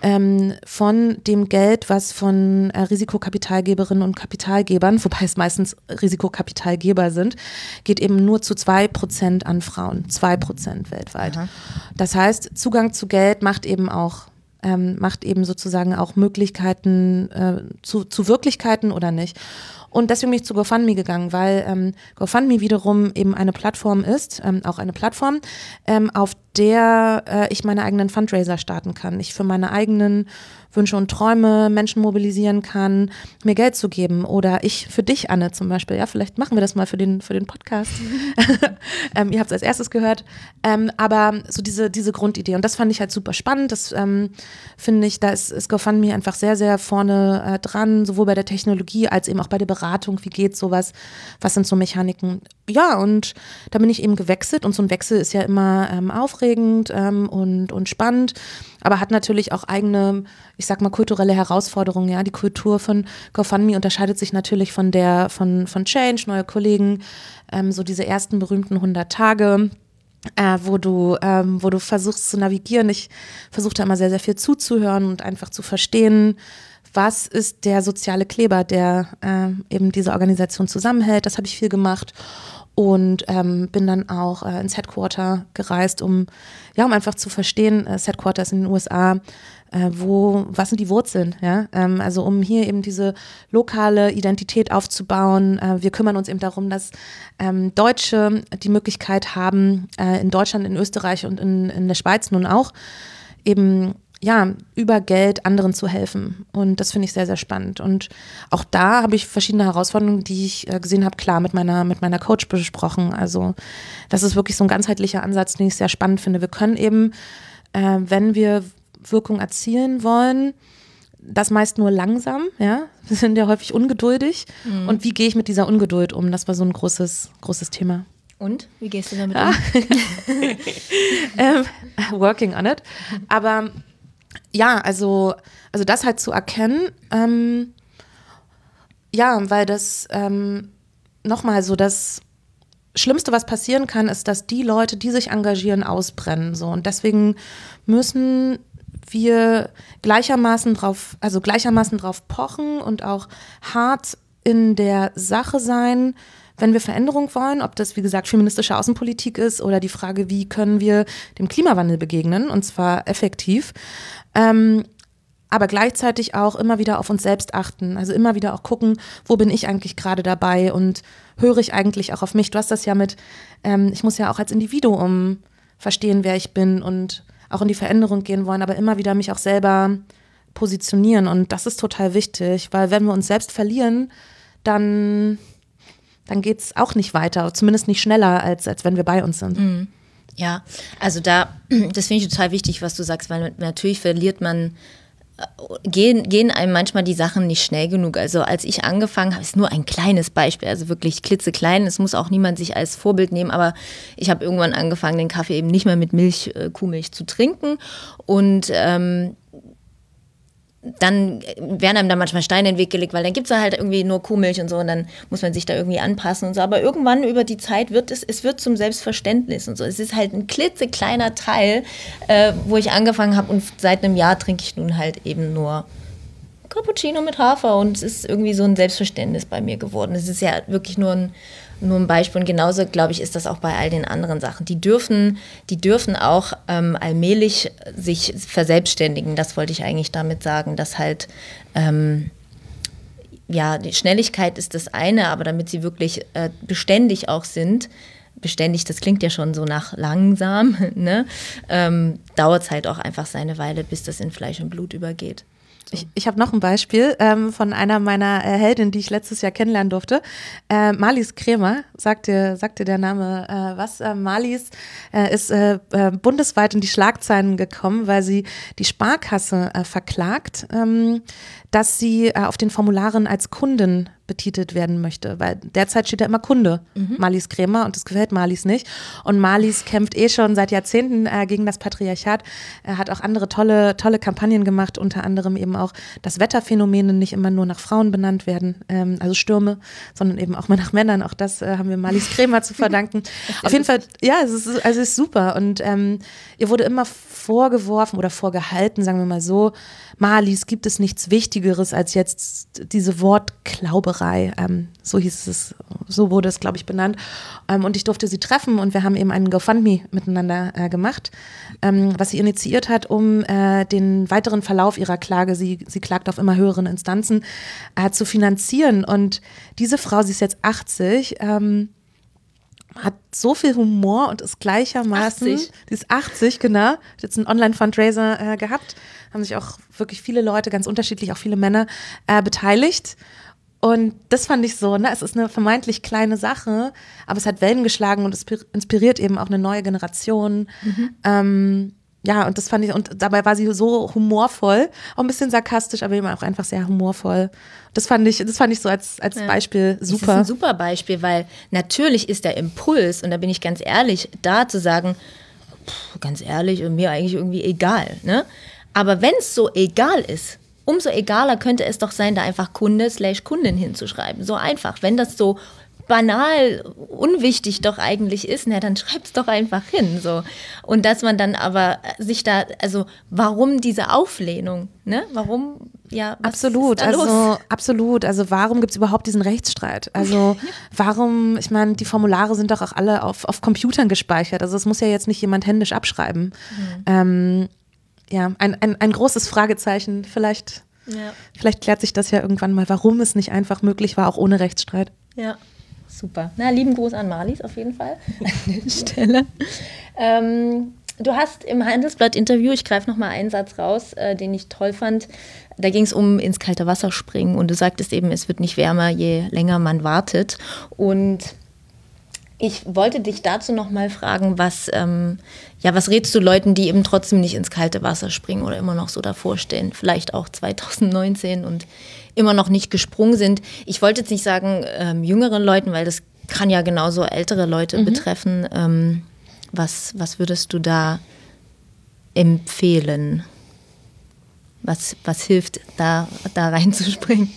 ähm, von dem Geld, was von äh, Risikokapitalgeberinnen und Kapitalgebern, wobei es meistens Risikokapitalgeber sind, geht eben nur zu zwei Prozent an Frauen, zwei Prozent weltweit. Aha. Das heißt, Zugang zu Geld macht eben auch ähm, macht eben sozusagen auch Möglichkeiten äh, zu, zu Wirklichkeiten oder nicht. Und deswegen bin ich zu GoFundMe gegangen, weil ähm, GoFundMe wiederum eben eine Plattform ist, ähm, auch eine Plattform, ähm, auf der äh, ich meine eigenen Fundraiser starten kann. Ich für meine eigenen Wünsche und Träume Menschen mobilisieren kann, mir Geld zu geben. Oder ich für dich, Anne, zum Beispiel. Ja, vielleicht machen wir das mal für den, für den Podcast. ähm, ihr habt es als erstes gehört. Ähm, aber so diese, diese Grundidee. Und das fand ich halt super spannend. Das ähm, finde ich, da ist, ist GoFundMe einfach sehr, sehr vorne äh, dran, sowohl bei der Technologie als eben auch bei der Beratung. Wie geht sowas? Was sind so Mechaniken? Ja, und da bin ich eben gewechselt. Und so ein Wechsel ist ja immer ähm, aufregend ähm, und, und spannend aber hat natürlich auch eigene, ich sag mal, kulturelle Herausforderungen. Ja, die Kultur von GoFundMe unterscheidet sich natürlich von der von, von Change, neue Kollegen, ähm, so diese ersten berühmten 100 Tage. Äh, wo du, ähm, wo du versuchst zu navigieren. Ich versuche da immer sehr, sehr viel zuzuhören und einfach zu verstehen, was ist der soziale Kleber, der äh, eben diese Organisation zusammenhält. Das habe ich viel gemacht und ähm, bin dann auch äh, ins Headquarter gereist, um ja, um einfach zu verstehen, äh, Headquarters in den USA, äh, wo, was sind die Wurzeln, ja, ähm, also um hier eben diese lokale Identität aufzubauen. Äh, wir kümmern uns eben darum, dass ähm, Deutsche die Möglichkeit haben, äh, in Deutschland, in Österreich und in, in der Schweiz nun auch eben ja, über Geld anderen zu helfen. Und das finde ich sehr, sehr spannend. Und auch da habe ich verschiedene Herausforderungen, die ich äh, gesehen habe, klar mit meiner, mit meiner Coach besprochen. Also das ist wirklich so ein ganzheitlicher Ansatz, den ich sehr spannend finde. Wir können eben, äh, wenn wir Wirkung erzielen wollen, das meist nur langsam, ja. Wir sind ja häufig ungeduldig. Mhm. Und wie gehe ich mit dieser Ungeduld um? Das war so ein großes, großes Thema. Und? Wie gehst du damit ah. um? ähm, working on it. Aber ja, also, also das halt zu erkennen, ähm, ja, weil das ähm, nochmal so das Schlimmste, was passieren kann, ist, dass die Leute, die sich engagieren, ausbrennen. So. Und deswegen müssen wir gleichermaßen drauf, also gleichermaßen drauf pochen und auch hart in der Sache sein, wenn wir Veränderung wollen, ob das, wie gesagt, feministische Außenpolitik ist oder die Frage, wie können wir dem Klimawandel begegnen, und zwar effektiv. Ähm, aber gleichzeitig auch immer wieder auf uns selbst achten. Also immer wieder auch gucken, wo bin ich eigentlich gerade dabei und höre ich eigentlich auch auf mich. Du hast das ja mit, ähm, ich muss ja auch als Individuum verstehen, wer ich bin und auch in die Veränderung gehen wollen, aber immer wieder mich auch selber positionieren. Und das ist total wichtig, weil wenn wir uns selbst verlieren, dann, dann geht es auch nicht weiter, zumindest nicht schneller, als, als wenn wir bei uns sind. Mhm. Ja, also da, das finde ich total wichtig, was du sagst, weil natürlich verliert man, äh, gehen, gehen einem manchmal die Sachen nicht schnell genug. Also als ich angefangen habe, ist nur ein kleines Beispiel, also wirklich klitzeklein, es muss auch niemand sich als Vorbild nehmen, aber ich habe irgendwann angefangen, den Kaffee eben nicht mehr mit Milch, äh, Kuhmilch zu trinken und ähm, dann werden einem da manchmal Steine in den Weg gelegt, weil dann gibt es halt irgendwie nur Kuhmilch und so und dann muss man sich da irgendwie anpassen und so. Aber irgendwann über die Zeit wird es, es wird zum Selbstverständnis und so. Es ist halt ein klitzekleiner Teil, äh, wo ich angefangen habe und seit einem Jahr trinke ich nun halt eben nur Cappuccino mit Hafer und es ist irgendwie so ein Selbstverständnis bei mir geworden. Es ist ja wirklich nur ein nur ein Beispiel. Und genauso, glaube ich, ist das auch bei all den anderen Sachen. Die dürfen, die dürfen auch ähm, allmählich sich verselbstständigen. Das wollte ich eigentlich damit sagen, dass halt ähm, ja, die Schnelligkeit ist das eine, aber damit sie wirklich äh, beständig auch sind, beständig, das klingt ja schon so nach langsam, ne? ähm, dauert es halt auch einfach seine Weile, bis das in Fleisch und Blut übergeht. Ich, ich habe noch ein Beispiel ähm, von einer meiner äh, Heldinnen, die ich letztes Jahr kennenlernen durfte. Äh, Marlies Krämer, sagt dir, sagt dir der Name äh, was? Äh, Marlies äh, ist äh, äh, bundesweit in die Schlagzeilen gekommen, weil sie die Sparkasse verklagt, ähm, dass sie auf den Formularen als Kundin betitelt werden möchte, weil derzeit steht da immer Kunde, mhm. Marlies Krämer und das gefällt Marlies nicht. Und Marlies kämpft eh schon seit Jahrzehnten äh, gegen das Patriarchat. Er hat auch andere tolle, tolle Kampagnen gemacht, unter anderem eben auch, dass Wetterphänomene nicht immer nur nach Frauen benannt werden, ähm, also Stürme, sondern eben auch mal nach Männern. Auch das äh, haben wir Marlies Krämer zu verdanken. Auf jeden Fall, ja, es ist, also es ist super. Und ähm, ihr wurde immer vorgeworfen oder vorgehalten, sagen wir mal so, Marlies gibt es nichts Wichtigeres als jetzt diese Wortklauberei. Ähm, so hieß es, so wurde es, glaube ich, benannt. Ähm, und ich durfte sie treffen und wir haben eben einen GoFundMe miteinander äh, gemacht, ähm, was sie initiiert hat, um äh, den weiteren Verlauf ihrer Klage, sie, sie klagt auf immer höheren Instanzen, äh, zu finanzieren. Und diese Frau, sie ist jetzt 80, ähm, hat so viel Humor und ist gleichermaßen, 80. die ist 80, genau, hat jetzt einen Online-Fundraiser äh, gehabt, haben sich auch wirklich viele Leute, ganz unterschiedlich, auch viele Männer äh, beteiligt. Und das fand ich so, ne? Es ist eine vermeintlich kleine Sache, aber es hat Wellen geschlagen und es inspiriert eben auch eine neue Generation. Mhm. Ähm, ja, und das fand ich, und dabei war sie so humorvoll, auch ein bisschen sarkastisch, aber eben auch einfach sehr humorvoll. Das fand ich, das fand ich so als, als ja. Beispiel super. Das ist ein super Beispiel, weil natürlich ist der Impuls, und da bin ich ganz ehrlich, da zu sagen, pff, ganz ehrlich, und mir eigentlich irgendwie egal, ne? Aber wenn es so egal ist, umso egaler könnte es doch sein, da einfach Kunde slash Kundin hinzuschreiben. So einfach. Wenn das so banal unwichtig doch eigentlich ist, na, dann schreib's doch einfach hin. So. Und dass man dann aber sich da, also warum diese Auflehnung? Ne? Warum, ja, absolut, also absolut. Also warum gibt es überhaupt diesen Rechtsstreit? Also warum, ich meine, die Formulare sind doch auch alle auf, auf Computern gespeichert. Also es muss ja jetzt nicht jemand händisch abschreiben. Mhm. Ähm, ja, ein, ein, ein großes Fragezeichen. Vielleicht, ja. vielleicht klärt sich das ja irgendwann mal, warum es nicht einfach möglich war, auch ohne Rechtsstreit. Ja. Super. Na, lieben Gruß an Marlies auf jeden Fall an der Stelle. Ähm, du hast im Handelsblatt-Interview, ich greife nochmal einen Satz raus, äh, den ich toll fand. Da ging es um ins kalte Wasser springen und du sagtest eben, es wird nicht wärmer, je länger man wartet. Und ich wollte dich dazu nochmal fragen, was, ähm, ja, was rätst du Leuten, die eben trotzdem nicht ins kalte Wasser springen oder immer noch so davor stehen? Vielleicht auch 2019 und immer noch nicht gesprungen sind. Ich wollte jetzt nicht sagen ähm, jüngeren Leuten, weil das kann ja genauso ältere Leute mhm. betreffen. Ähm, was, was würdest du da empfehlen? Was, was hilft, da, da reinzuspringen?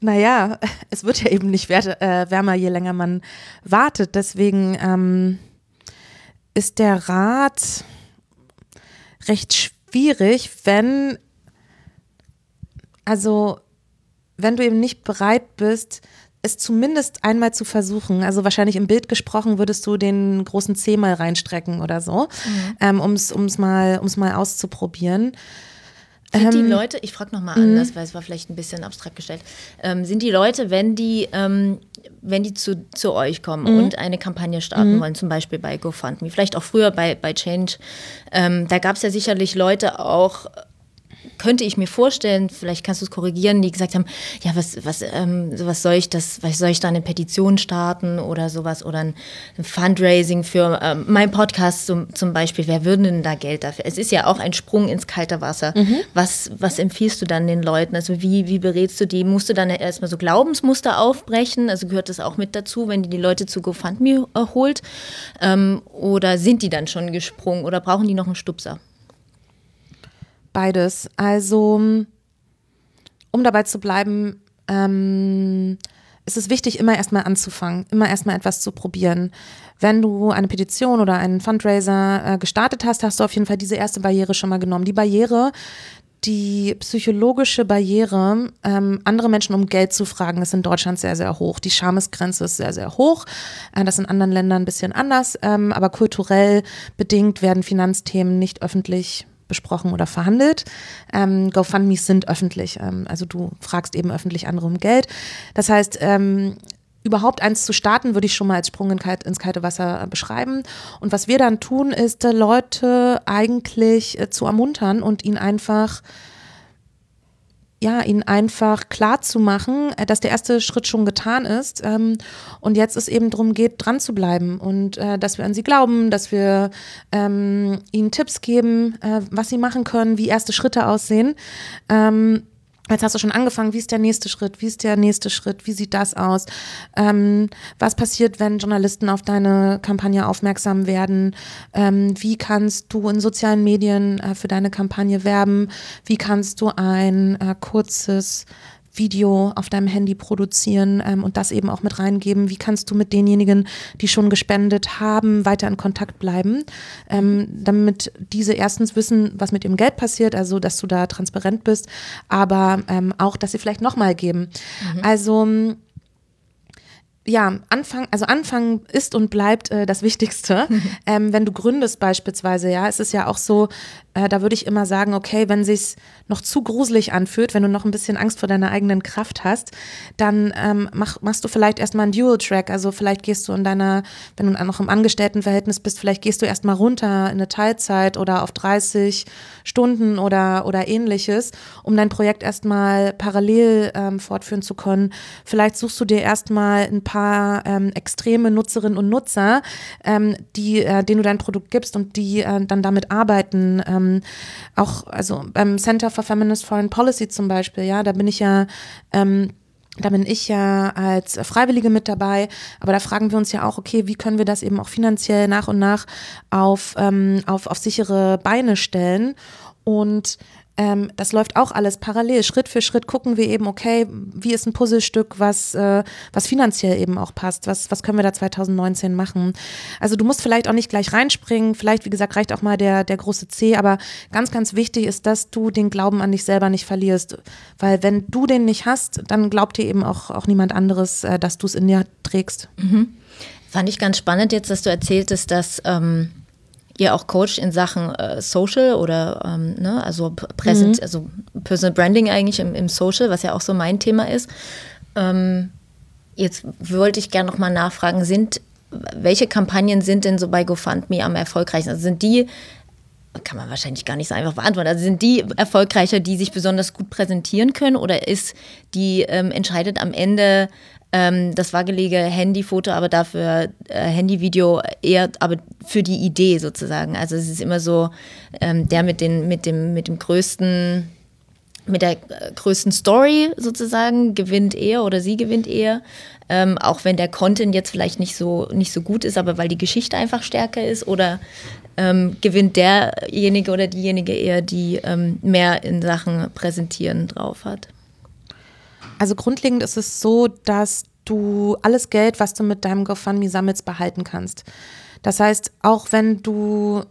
Naja, es wird ja eben nicht äh, wärmer, je länger man wartet. Deswegen ähm, ist der Rat recht schwierig, wenn, also wenn du eben nicht bereit bist, es zumindest einmal zu versuchen, also wahrscheinlich im Bild gesprochen, würdest du den großen C mal reinstrecken oder so, mhm. ähm, um es mal, mal auszuprobieren. Sind die ähm, Leute, ich frage nochmal anders, mhm. weil es war vielleicht ein bisschen abstrakt gestellt, ähm, sind die Leute, wenn die, ähm, wenn die zu, zu euch kommen mhm. und eine Kampagne starten mhm. wollen, zum Beispiel bei GoFundMe, vielleicht auch früher bei, bei Change, ähm, da gab es ja sicherlich Leute auch, könnte ich mir vorstellen, vielleicht kannst du es korrigieren, die gesagt haben, ja, was, was, ähm, was soll ich das, was soll ich da eine Petition starten oder sowas oder ein Fundraising für ähm, mein Podcast zum, zum Beispiel, wer würde denn da Geld dafür? Es ist ja auch ein Sprung ins kalte Wasser. Mhm. Was, was empfiehlst du dann den Leuten? Also wie, wie berätst du die? Musst du dann erstmal so Glaubensmuster aufbrechen? Also gehört das auch mit dazu, wenn die die Leute zu GoFundMe holt? Ähm, oder sind die dann schon gesprungen oder brauchen die noch einen Stupser? Beides. Also, um dabei zu bleiben, ähm, ist es wichtig, immer erstmal anzufangen, immer erstmal etwas zu probieren. Wenn du eine Petition oder einen Fundraiser äh, gestartet hast, hast du auf jeden Fall diese erste Barriere schon mal genommen. Die Barriere, die psychologische Barriere, ähm, andere Menschen um Geld zu fragen, ist in Deutschland sehr, sehr hoch. Die Schamesgrenze ist sehr, sehr hoch. Äh, das ist in anderen Ländern ein bisschen anders, ähm, aber kulturell bedingt werden Finanzthemen nicht öffentlich besprochen oder verhandelt. Ähm, GoFundMes sind öffentlich. Ähm, also du fragst eben öffentlich andere um Geld. Das heißt, ähm, überhaupt eins zu starten, würde ich schon mal als Sprung ins kalte Wasser äh, beschreiben. Und was wir dann tun, ist, äh, Leute eigentlich äh, zu ermuntern und ihnen einfach ja, ihnen einfach klar zu machen, äh, dass der erste Schritt schon getan ist ähm, und jetzt es eben darum geht, dran zu bleiben und äh, dass wir an sie glauben, dass wir ähm, ihnen Tipps geben, äh, was sie machen können, wie erste Schritte aussehen. Ähm, Jetzt hast du schon angefangen, wie ist der nächste Schritt, wie ist der nächste Schritt, wie sieht das aus? Ähm, was passiert, wenn Journalisten auf deine Kampagne aufmerksam werden? Ähm, wie kannst du in sozialen Medien äh, für deine Kampagne werben? Wie kannst du ein äh, kurzes Video auf deinem Handy produzieren ähm, und das eben auch mit reingeben? Wie kannst du mit denjenigen, die schon gespendet haben, weiter in Kontakt bleiben, ähm, damit diese erstens wissen, was mit ihrem Geld passiert, also dass du da transparent bist, aber ähm, auch, dass sie vielleicht nochmal geben. Mhm. Also ja, Anfang, also Anfang ist und bleibt äh, das Wichtigste. ähm, wenn du gründest beispielsweise, ja, es ist ja auch so, äh, da würde ich immer sagen, okay, wenn sich's noch zu gruselig anfühlt, wenn du noch ein bisschen Angst vor deiner eigenen Kraft hast, dann ähm, mach, machst du vielleicht erstmal einen Dual-Track. Also vielleicht gehst du in deiner, wenn du noch im Angestelltenverhältnis bist, vielleicht gehst du erstmal runter in eine Teilzeit oder auf 30 Stunden oder, oder ähnliches, um dein Projekt erstmal parallel ähm, fortführen zu können. Vielleicht suchst du dir erstmal ein paar ähm, extreme Nutzerinnen und Nutzer, ähm, die, äh, denen du dein Produkt gibst und die äh, dann damit arbeiten. Ähm, ähm, auch, also beim Center for Feminist Foreign Policy zum Beispiel, ja, da bin ich ja, ähm, da bin ich ja als Freiwillige mit dabei, aber da fragen wir uns ja auch, okay, wie können wir das eben auch finanziell nach und nach auf, ähm, auf, auf sichere Beine stellen? Und ähm, das läuft auch alles parallel. Schritt für Schritt gucken wir eben, okay, wie ist ein Puzzlestück, was, äh, was finanziell eben auch passt? Was, was können wir da 2019 machen? Also du musst vielleicht auch nicht gleich reinspringen. Vielleicht, wie gesagt, reicht auch mal der, der große C. Aber ganz, ganz wichtig ist, dass du den Glauben an dich selber nicht verlierst. Weil wenn du den nicht hast, dann glaubt dir eben auch, auch niemand anderes, äh, dass du es in dir trägst. Mhm. Fand ich ganz spannend jetzt, dass du erzähltest, dass ähm ihr auch coacht in Sachen äh, Social oder ähm, ne, also Präsent, mhm. also Personal Branding eigentlich im, im, Social, was ja auch so mein Thema ist. Ähm, jetzt wollte ich gerne nochmal nachfragen, sind welche Kampagnen sind denn so bei GoFundMe am erfolgreichsten? Also sind die kann man wahrscheinlich gar nicht so einfach beantworten. Also sind die erfolgreicher, die sich besonders gut präsentieren können oder ist die ähm, entscheidet am Ende ähm, das waagelige Handyfoto, aber dafür äh, Handyvideo eher, aber für die Idee sozusagen. Also es ist immer so, ähm, der mit, den, mit, dem, mit dem größten, mit der äh, größten Story sozusagen gewinnt eher oder sie gewinnt eher. Ähm, auch wenn der Content jetzt vielleicht nicht so, nicht so gut ist, aber weil die Geschichte einfach stärker ist oder ähm, gewinnt derjenige oder diejenige eher, die ähm, mehr in Sachen Präsentieren drauf hat. Also grundlegend ist es so, dass du alles Geld, was du mit deinem GoFundMe sammelst, behalten kannst. Das heißt, auch wenn du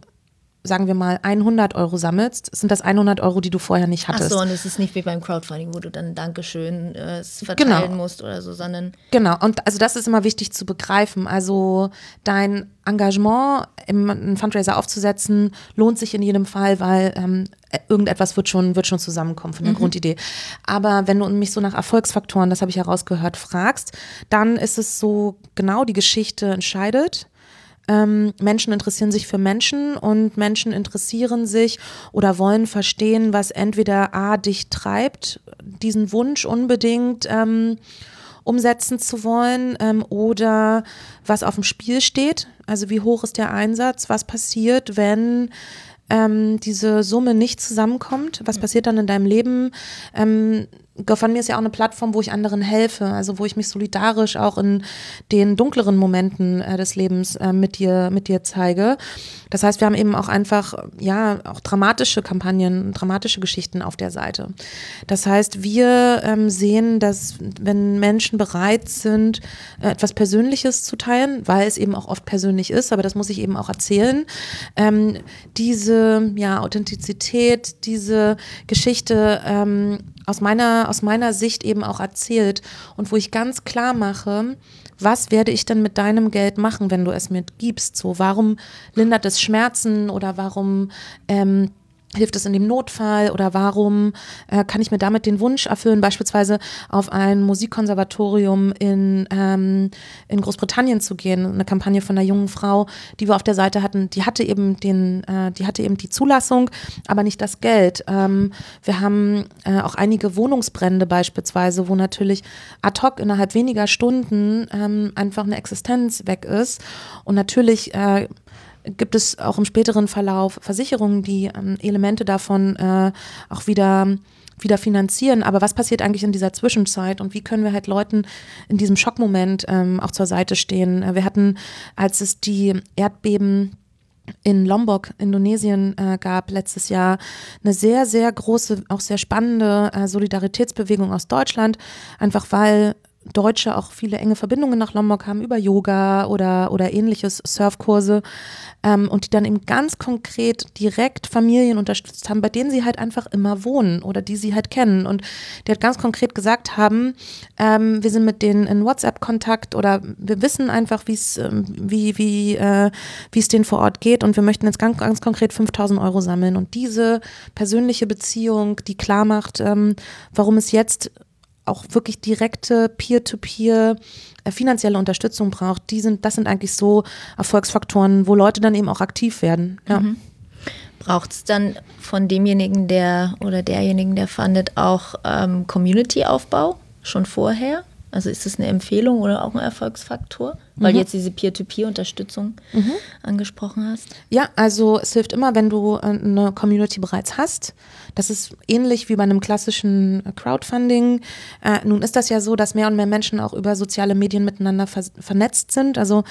sagen wir mal, 100 Euro sammelst, sind das 100 Euro, die du vorher nicht hattest. Ach so, und es ist nicht wie beim Crowdfunding, wo du dann Dankeschön äh, verteilen genau. musst oder so, sondern. Genau, und also das ist immer wichtig zu begreifen. Also dein Engagement, im, einen Fundraiser aufzusetzen, lohnt sich in jedem Fall, weil ähm, irgendetwas wird schon, wird schon zusammenkommen von der mhm. Grundidee. Aber wenn du mich so nach Erfolgsfaktoren, das habe ich herausgehört, fragst, dann ist es so, genau die Geschichte entscheidet ähm, Menschen interessieren sich für Menschen und Menschen interessieren sich oder wollen verstehen, was entweder A dich treibt, diesen Wunsch unbedingt ähm, umsetzen zu wollen ähm, oder was auf dem Spiel steht. Also wie hoch ist der Einsatz, was passiert, wenn ähm, diese Summe nicht zusammenkommt? Was passiert dann in deinem Leben? GoFundMe ist ja auch eine Plattform, wo ich anderen helfe, also wo ich mich solidarisch auch in den dunkleren Momenten äh, des Lebens äh, mit dir mit dir zeige. Das heißt, wir haben eben auch einfach ja auch dramatische Kampagnen, dramatische Geschichten auf der Seite. Das heißt, wir ähm, sehen, dass wenn Menschen bereit sind, äh, etwas Persönliches zu teilen, weil es eben auch oft persönlich ist, aber das muss ich eben auch erzählen, ähm, diese ja Authentizität, diese Geschichte ähm, aus meiner, aus meiner Sicht eben auch erzählt und wo ich ganz klar mache, was werde ich denn mit deinem Geld machen, wenn du es mir gibst? So, warum lindert es Schmerzen oder warum ähm, hilft es in dem Notfall oder warum äh, kann ich mir damit den Wunsch erfüllen, beispielsweise auf ein Musikkonservatorium in, ähm, in Großbritannien zu gehen, eine Kampagne von einer jungen Frau, die wir auf der Seite hatten, die hatte eben den, äh, die hatte eben die Zulassung, aber nicht das Geld. Ähm, wir haben äh, auch einige Wohnungsbrände beispielsweise, wo natürlich ad hoc innerhalb weniger Stunden ähm, einfach eine Existenz weg ist und natürlich äh, gibt es auch im späteren Verlauf Versicherungen, die ähm, Elemente davon äh, auch wieder wieder finanzieren. Aber was passiert eigentlich in dieser Zwischenzeit und wie können wir halt Leuten in diesem Schockmoment ähm, auch zur Seite stehen? Wir hatten, als es die Erdbeben in Lombok, Indonesien, äh, gab letztes Jahr eine sehr, sehr große, auch sehr spannende äh, Solidaritätsbewegung aus Deutschland, einfach weil Deutsche auch viele enge Verbindungen nach Lombok haben über Yoga oder, oder ähnliches Surfkurse ähm, und die dann eben ganz konkret direkt Familien unterstützt haben, bei denen sie halt einfach immer wohnen oder die sie halt kennen. Und die halt ganz konkret gesagt haben, ähm, wir sind mit denen in WhatsApp-Kontakt oder wir wissen einfach, wie's, ähm, wie wie äh, es denen vor Ort geht und wir möchten jetzt ganz, ganz konkret 5000 Euro sammeln. Und diese persönliche Beziehung, die klar macht, ähm, warum es jetzt auch wirklich direkte Peer-to-Peer -Peer, äh, finanzielle Unterstützung braucht, die sind, das sind eigentlich so Erfolgsfaktoren, wo Leute dann eben auch aktiv werden. Ja. Mhm. Braucht es dann von demjenigen, der oder derjenigen, der fundet, auch ähm, Community-Aufbau schon vorher? Also ist das eine Empfehlung oder auch ein Erfolgsfaktor? Weil mhm. jetzt diese Peer-to-Peer-Unterstützung mhm. angesprochen hast. Ja, also es hilft immer, wenn du äh, eine Community bereits hast. Das ist ähnlich wie bei einem klassischen Crowdfunding. Äh, nun ist das ja so, dass mehr und mehr Menschen auch über soziale Medien miteinander ver vernetzt sind. Also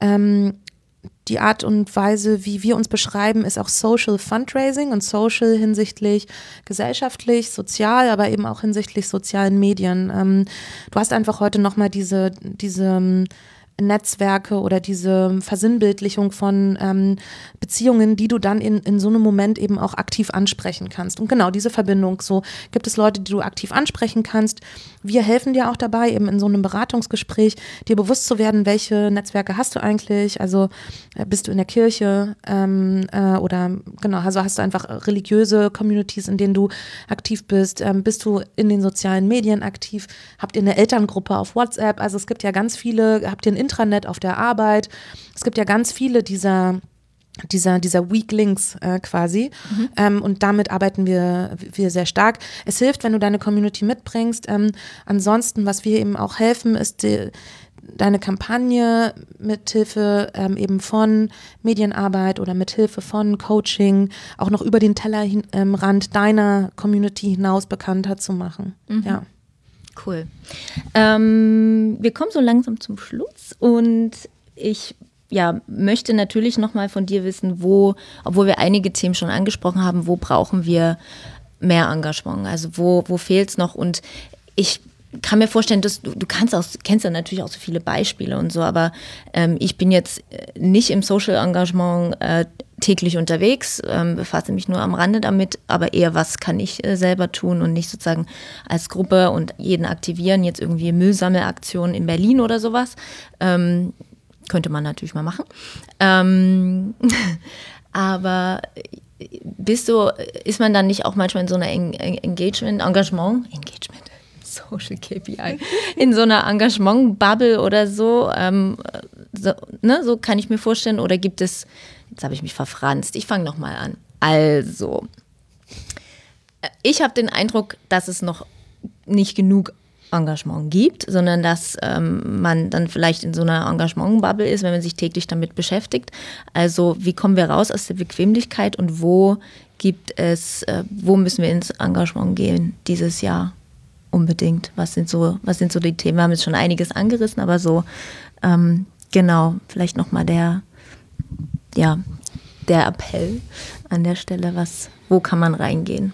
ähm, die Art und Weise, wie wir uns beschreiben, ist auch Social Fundraising und Social hinsichtlich gesellschaftlich, sozial, aber eben auch hinsichtlich sozialen Medien. Ähm, du hast einfach heute nochmal diese, diese ähm, Netzwerke oder diese Versinnbildlichung von ähm, Beziehungen, die du dann in, in so einem Moment eben auch aktiv ansprechen kannst. Und genau diese Verbindung, so gibt es Leute, die du aktiv ansprechen kannst. Wir helfen dir auch dabei, eben in so einem Beratungsgespräch, dir bewusst zu werden, welche Netzwerke hast du eigentlich. Also äh, bist du in der Kirche ähm, äh, oder genau, also hast du einfach religiöse Communities, in denen du aktiv bist. Ähm, bist du in den sozialen Medien aktiv? Habt ihr eine Elterngruppe auf WhatsApp? Also es gibt ja ganz viele, habt ihr ein Intranet auf der Arbeit. Es gibt ja ganz viele dieser dieser, dieser Weak Links äh, quasi. Mhm. Ähm, und damit arbeiten wir, wir sehr stark. Es hilft, wenn du deine Community mitbringst. Ähm, ansonsten, was wir eben auch helfen, ist die, deine Kampagne mithilfe ähm, eben von Medienarbeit oder mithilfe von Coaching auch noch über den Tellerrand ähm, deiner Community hinaus bekannter zu machen. Mhm. Ja. Cool. Ähm, wir kommen so langsam zum Schluss und ich ja, möchte natürlich nochmal von dir wissen, wo, obwohl wir einige Themen schon angesprochen haben, wo brauchen wir mehr Engagement? Also wo, wo fehlt es noch? Und ich kann mir vorstellen, dass du, du kannst auch, kennst ja natürlich auch so viele Beispiele und so, aber ähm, ich bin jetzt äh, nicht im Social Engagement äh, täglich unterwegs, ähm, befasse mich nur am Rande damit, aber eher, was kann ich äh, selber tun und nicht sozusagen als Gruppe und jeden aktivieren, jetzt irgendwie Müllsammelaktionen in Berlin oder sowas. Ähm, könnte man natürlich mal machen. Ähm, aber bist du, ist man dann nicht auch manchmal in so einer Engagement, Engagement, Engagement, Social KPI, in so einer Engagement-Bubble oder so, ähm, so, ne, so kann ich mir vorstellen, oder gibt es, jetzt habe ich mich verfranst, ich fange nochmal an. Also, ich habe den Eindruck, dass es noch nicht genug Engagement gibt, sondern dass ähm, man dann vielleicht in so einer Engagement-Bubble ist, wenn man sich täglich damit beschäftigt. Also wie kommen wir raus aus der Bequemlichkeit und wo gibt es, äh, wo müssen wir ins Engagement gehen dieses Jahr unbedingt? Was sind so, was sind so die Themen? Wir haben jetzt schon einiges angerissen, aber so ähm, genau, vielleicht nochmal der, ja, der Appell an der Stelle, was, wo kann man reingehen?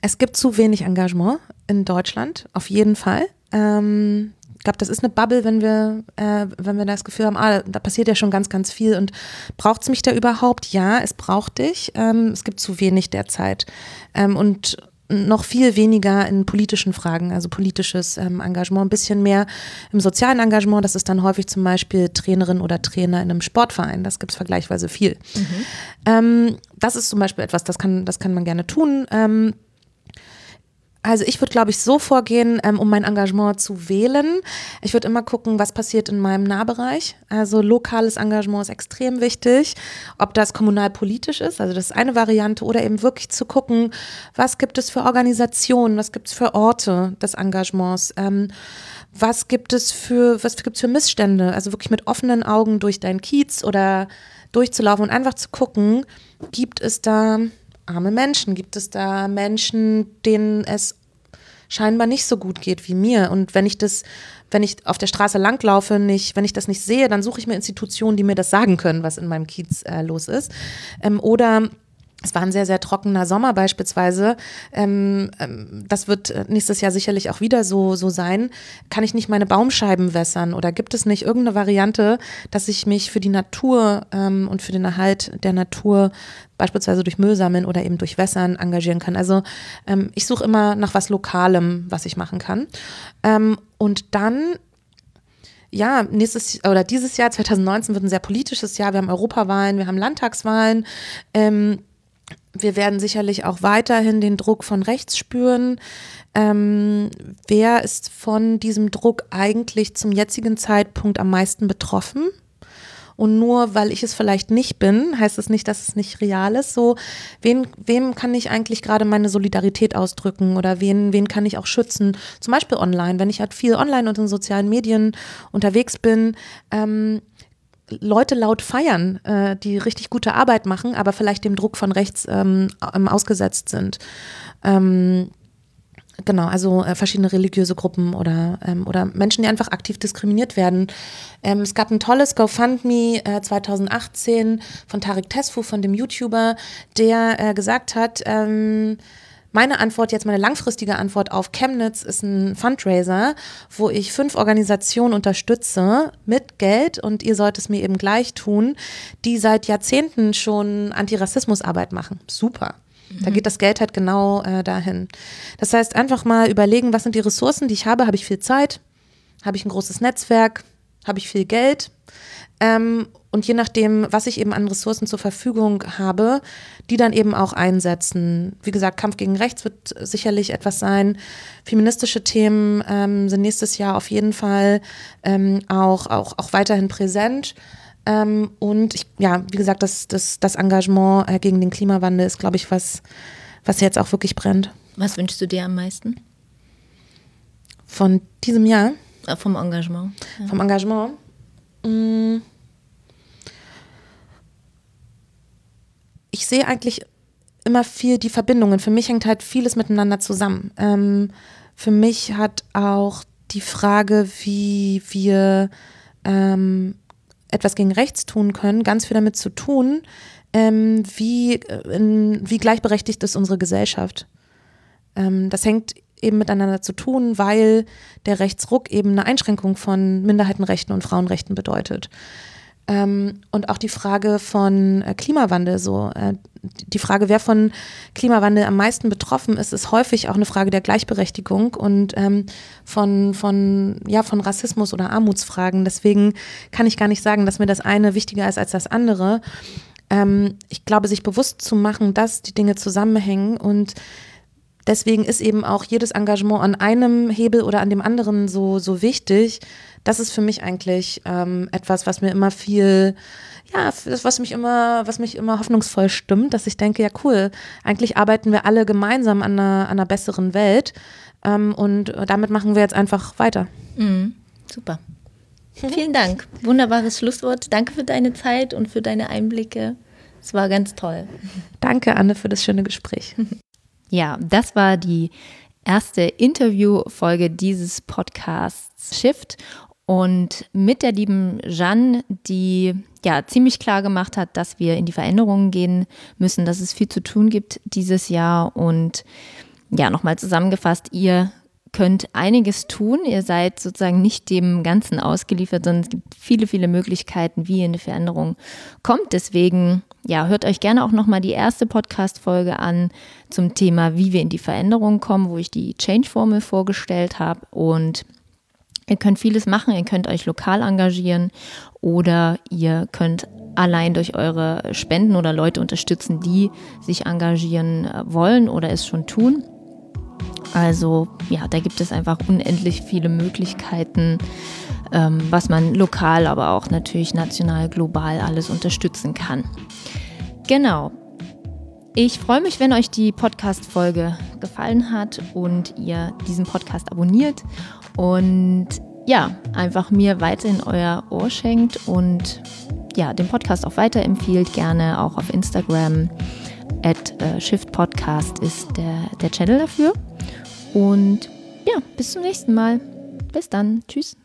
Es gibt zu wenig Engagement in Deutschland, auf jeden Fall. Ähm, ich glaube, das ist eine Bubble, wenn wir, äh, wenn wir das Gefühl haben, ah, da passiert ja schon ganz, ganz viel und braucht es mich da überhaupt? Ja, es braucht dich. Ähm, es gibt zu wenig derzeit. Ähm, und noch viel weniger in politischen Fragen, also politisches ähm, Engagement, ein bisschen mehr im sozialen Engagement. Das ist dann häufig zum Beispiel Trainerin oder Trainer in einem Sportverein. Das gibt es vergleichsweise viel. Mhm. Ähm, das ist zum Beispiel etwas, das kann, das kann man gerne tun. Ähm, also ich würde, glaube ich, so vorgehen, ähm, um mein Engagement zu wählen. Ich würde immer gucken, was passiert in meinem Nahbereich. Also lokales Engagement ist extrem wichtig, ob das kommunalpolitisch ist, also das ist eine Variante, oder eben wirklich zu gucken, was gibt es für Organisationen, was gibt es für Orte des Engagements. Ähm, was gibt es für, was gibt es für Missstände? Also wirklich mit offenen Augen durch dein Kiez oder durchzulaufen und einfach zu gucken, gibt es da arme Menschen? Gibt es da Menschen, denen es scheinbar nicht so gut geht wie mir? Und wenn ich das, wenn ich auf der Straße langlaufe, nicht, wenn ich das nicht sehe, dann suche ich mir Institutionen, die mir das sagen können, was in meinem Kiez äh, los ist. Ähm, oder es war ein sehr, sehr trockener Sommer beispielsweise. Ähm, ähm, das wird nächstes Jahr sicherlich auch wieder so, so sein. Kann ich nicht meine Baumscheiben wässern oder gibt es nicht irgendeine Variante, dass ich mich für die Natur ähm, und für den Erhalt der Natur beispielsweise durch Müll sammeln oder eben durch Wässern engagieren kann? Also ähm, ich suche immer nach was Lokalem, was ich machen kann. Ähm, und dann ja, nächstes oder dieses Jahr 2019 wird ein sehr politisches Jahr. Wir haben Europawahlen, wir haben Landtagswahlen. Ähm, wir werden sicherlich auch weiterhin den Druck von rechts spüren. Ähm, wer ist von diesem Druck eigentlich zum jetzigen Zeitpunkt am meisten betroffen? Und nur weil ich es vielleicht nicht bin, heißt es nicht, dass es nicht real ist. So, wen, wem kann ich eigentlich gerade meine Solidarität ausdrücken oder wen, wen kann ich auch schützen? Zum Beispiel online, wenn ich halt viel online und in sozialen Medien unterwegs bin. Ähm, Leute laut feiern, äh, die richtig gute Arbeit machen, aber vielleicht dem Druck von rechts ähm, ausgesetzt sind. Ähm, genau, also äh, verschiedene religiöse Gruppen oder, ähm, oder Menschen, die einfach aktiv diskriminiert werden. Ähm, es gab ein tolles GoFundMe äh, 2018 von Tarek Tesfu, von dem YouTuber, der äh, gesagt hat, ähm, meine Antwort, jetzt meine langfristige Antwort auf Chemnitz ist ein Fundraiser, wo ich fünf Organisationen unterstütze mit Geld und ihr sollt es mir eben gleich tun, die seit Jahrzehnten schon Antirassismusarbeit machen. Super. Da mhm. geht das Geld halt genau äh, dahin. Das heißt, einfach mal überlegen, was sind die Ressourcen, die ich habe? Habe ich viel Zeit? Habe ich ein großes Netzwerk? Habe ich viel Geld? Ähm, und je nachdem, was ich eben an Ressourcen zur Verfügung habe, die dann eben auch einsetzen. Wie gesagt, Kampf gegen Rechts wird sicherlich etwas sein. Feministische Themen ähm, sind nächstes Jahr auf jeden Fall ähm, auch, auch, auch weiterhin präsent. Ähm, und ich, ja, wie gesagt, das, das, das Engagement äh, gegen den Klimawandel ist, glaube ich, was, was jetzt auch wirklich brennt. Was wünschst du dir am meisten? Von diesem Jahr? Äh, vom Engagement. Ja. Vom Engagement? Mm. Ich sehe eigentlich immer viel die Verbindungen. Für mich hängt halt vieles miteinander zusammen. Ähm, für mich hat auch die Frage, wie wir ähm, etwas gegen rechts tun können, ganz viel damit zu tun, ähm, wie, äh, in, wie gleichberechtigt ist unsere Gesellschaft. Ähm, das hängt eben miteinander zu tun, weil der Rechtsruck eben eine Einschränkung von Minderheitenrechten und Frauenrechten bedeutet. Ähm, und auch die Frage von äh, Klimawandel, so äh, die Frage, wer von Klimawandel am meisten betroffen ist, ist häufig auch eine Frage der Gleichberechtigung und ähm, von, von, ja, von Rassismus oder Armutsfragen. Deswegen kann ich gar nicht sagen, dass mir das eine wichtiger ist als das andere. Ähm, ich glaube, sich bewusst zu machen, dass die Dinge zusammenhängen und deswegen ist eben auch jedes Engagement an einem Hebel oder an dem anderen so, so wichtig. Das ist für mich eigentlich ähm, etwas, was mir immer viel, ja, was mich immer, was mich immer hoffnungsvoll stimmt, dass ich denke, ja cool, eigentlich arbeiten wir alle gemeinsam an einer, an einer besseren Welt ähm, und damit machen wir jetzt einfach weiter. Mhm, super. Vielen Dank. Wunderbares Schlusswort. Danke für deine Zeit und für deine Einblicke. Es war ganz toll. Danke, Anne, für das schöne Gespräch. Ja, das war die erste Interviewfolge dieses Podcasts Shift. Und mit der lieben Jeanne, die ja ziemlich klar gemacht hat, dass wir in die Veränderungen gehen müssen, dass es viel zu tun gibt dieses Jahr. Und ja, nochmal zusammengefasst, ihr könnt einiges tun. Ihr seid sozusagen nicht dem Ganzen ausgeliefert, sondern es gibt viele, viele Möglichkeiten, wie ihr in eine Veränderung kommt. Deswegen, ja, hört euch gerne auch nochmal die erste Podcast-Folge an zum Thema, wie wir in die Veränderung kommen, wo ich die Change-Formel vorgestellt habe. Und ihr könnt vieles machen. Ihr könnt euch lokal engagieren oder ihr könnt allein durch eure Spenden oder Leute unterstützen, die sich engagieren äh, wollen oder es schon tun. Also ja, da gibt es einfach unendlich viele Möglichkeiten, ähm, was man lokal, aber auch natürlich national, global alles unterstützen kann. Genau. Ich freue mich, wenn euch die Podcast-Folge gefallen hat und ihr diesen Podcast abonniert und ja, einfach mir weiterhin euer Ohr schenkt und ja, den Podcast auch weiterempfiehlt, gerne auch auf Instagram at äh, Shift Podcast ist der, der Channel dafür. Und ja, bis zum nächsten Mal. Bis dann. Tschüss.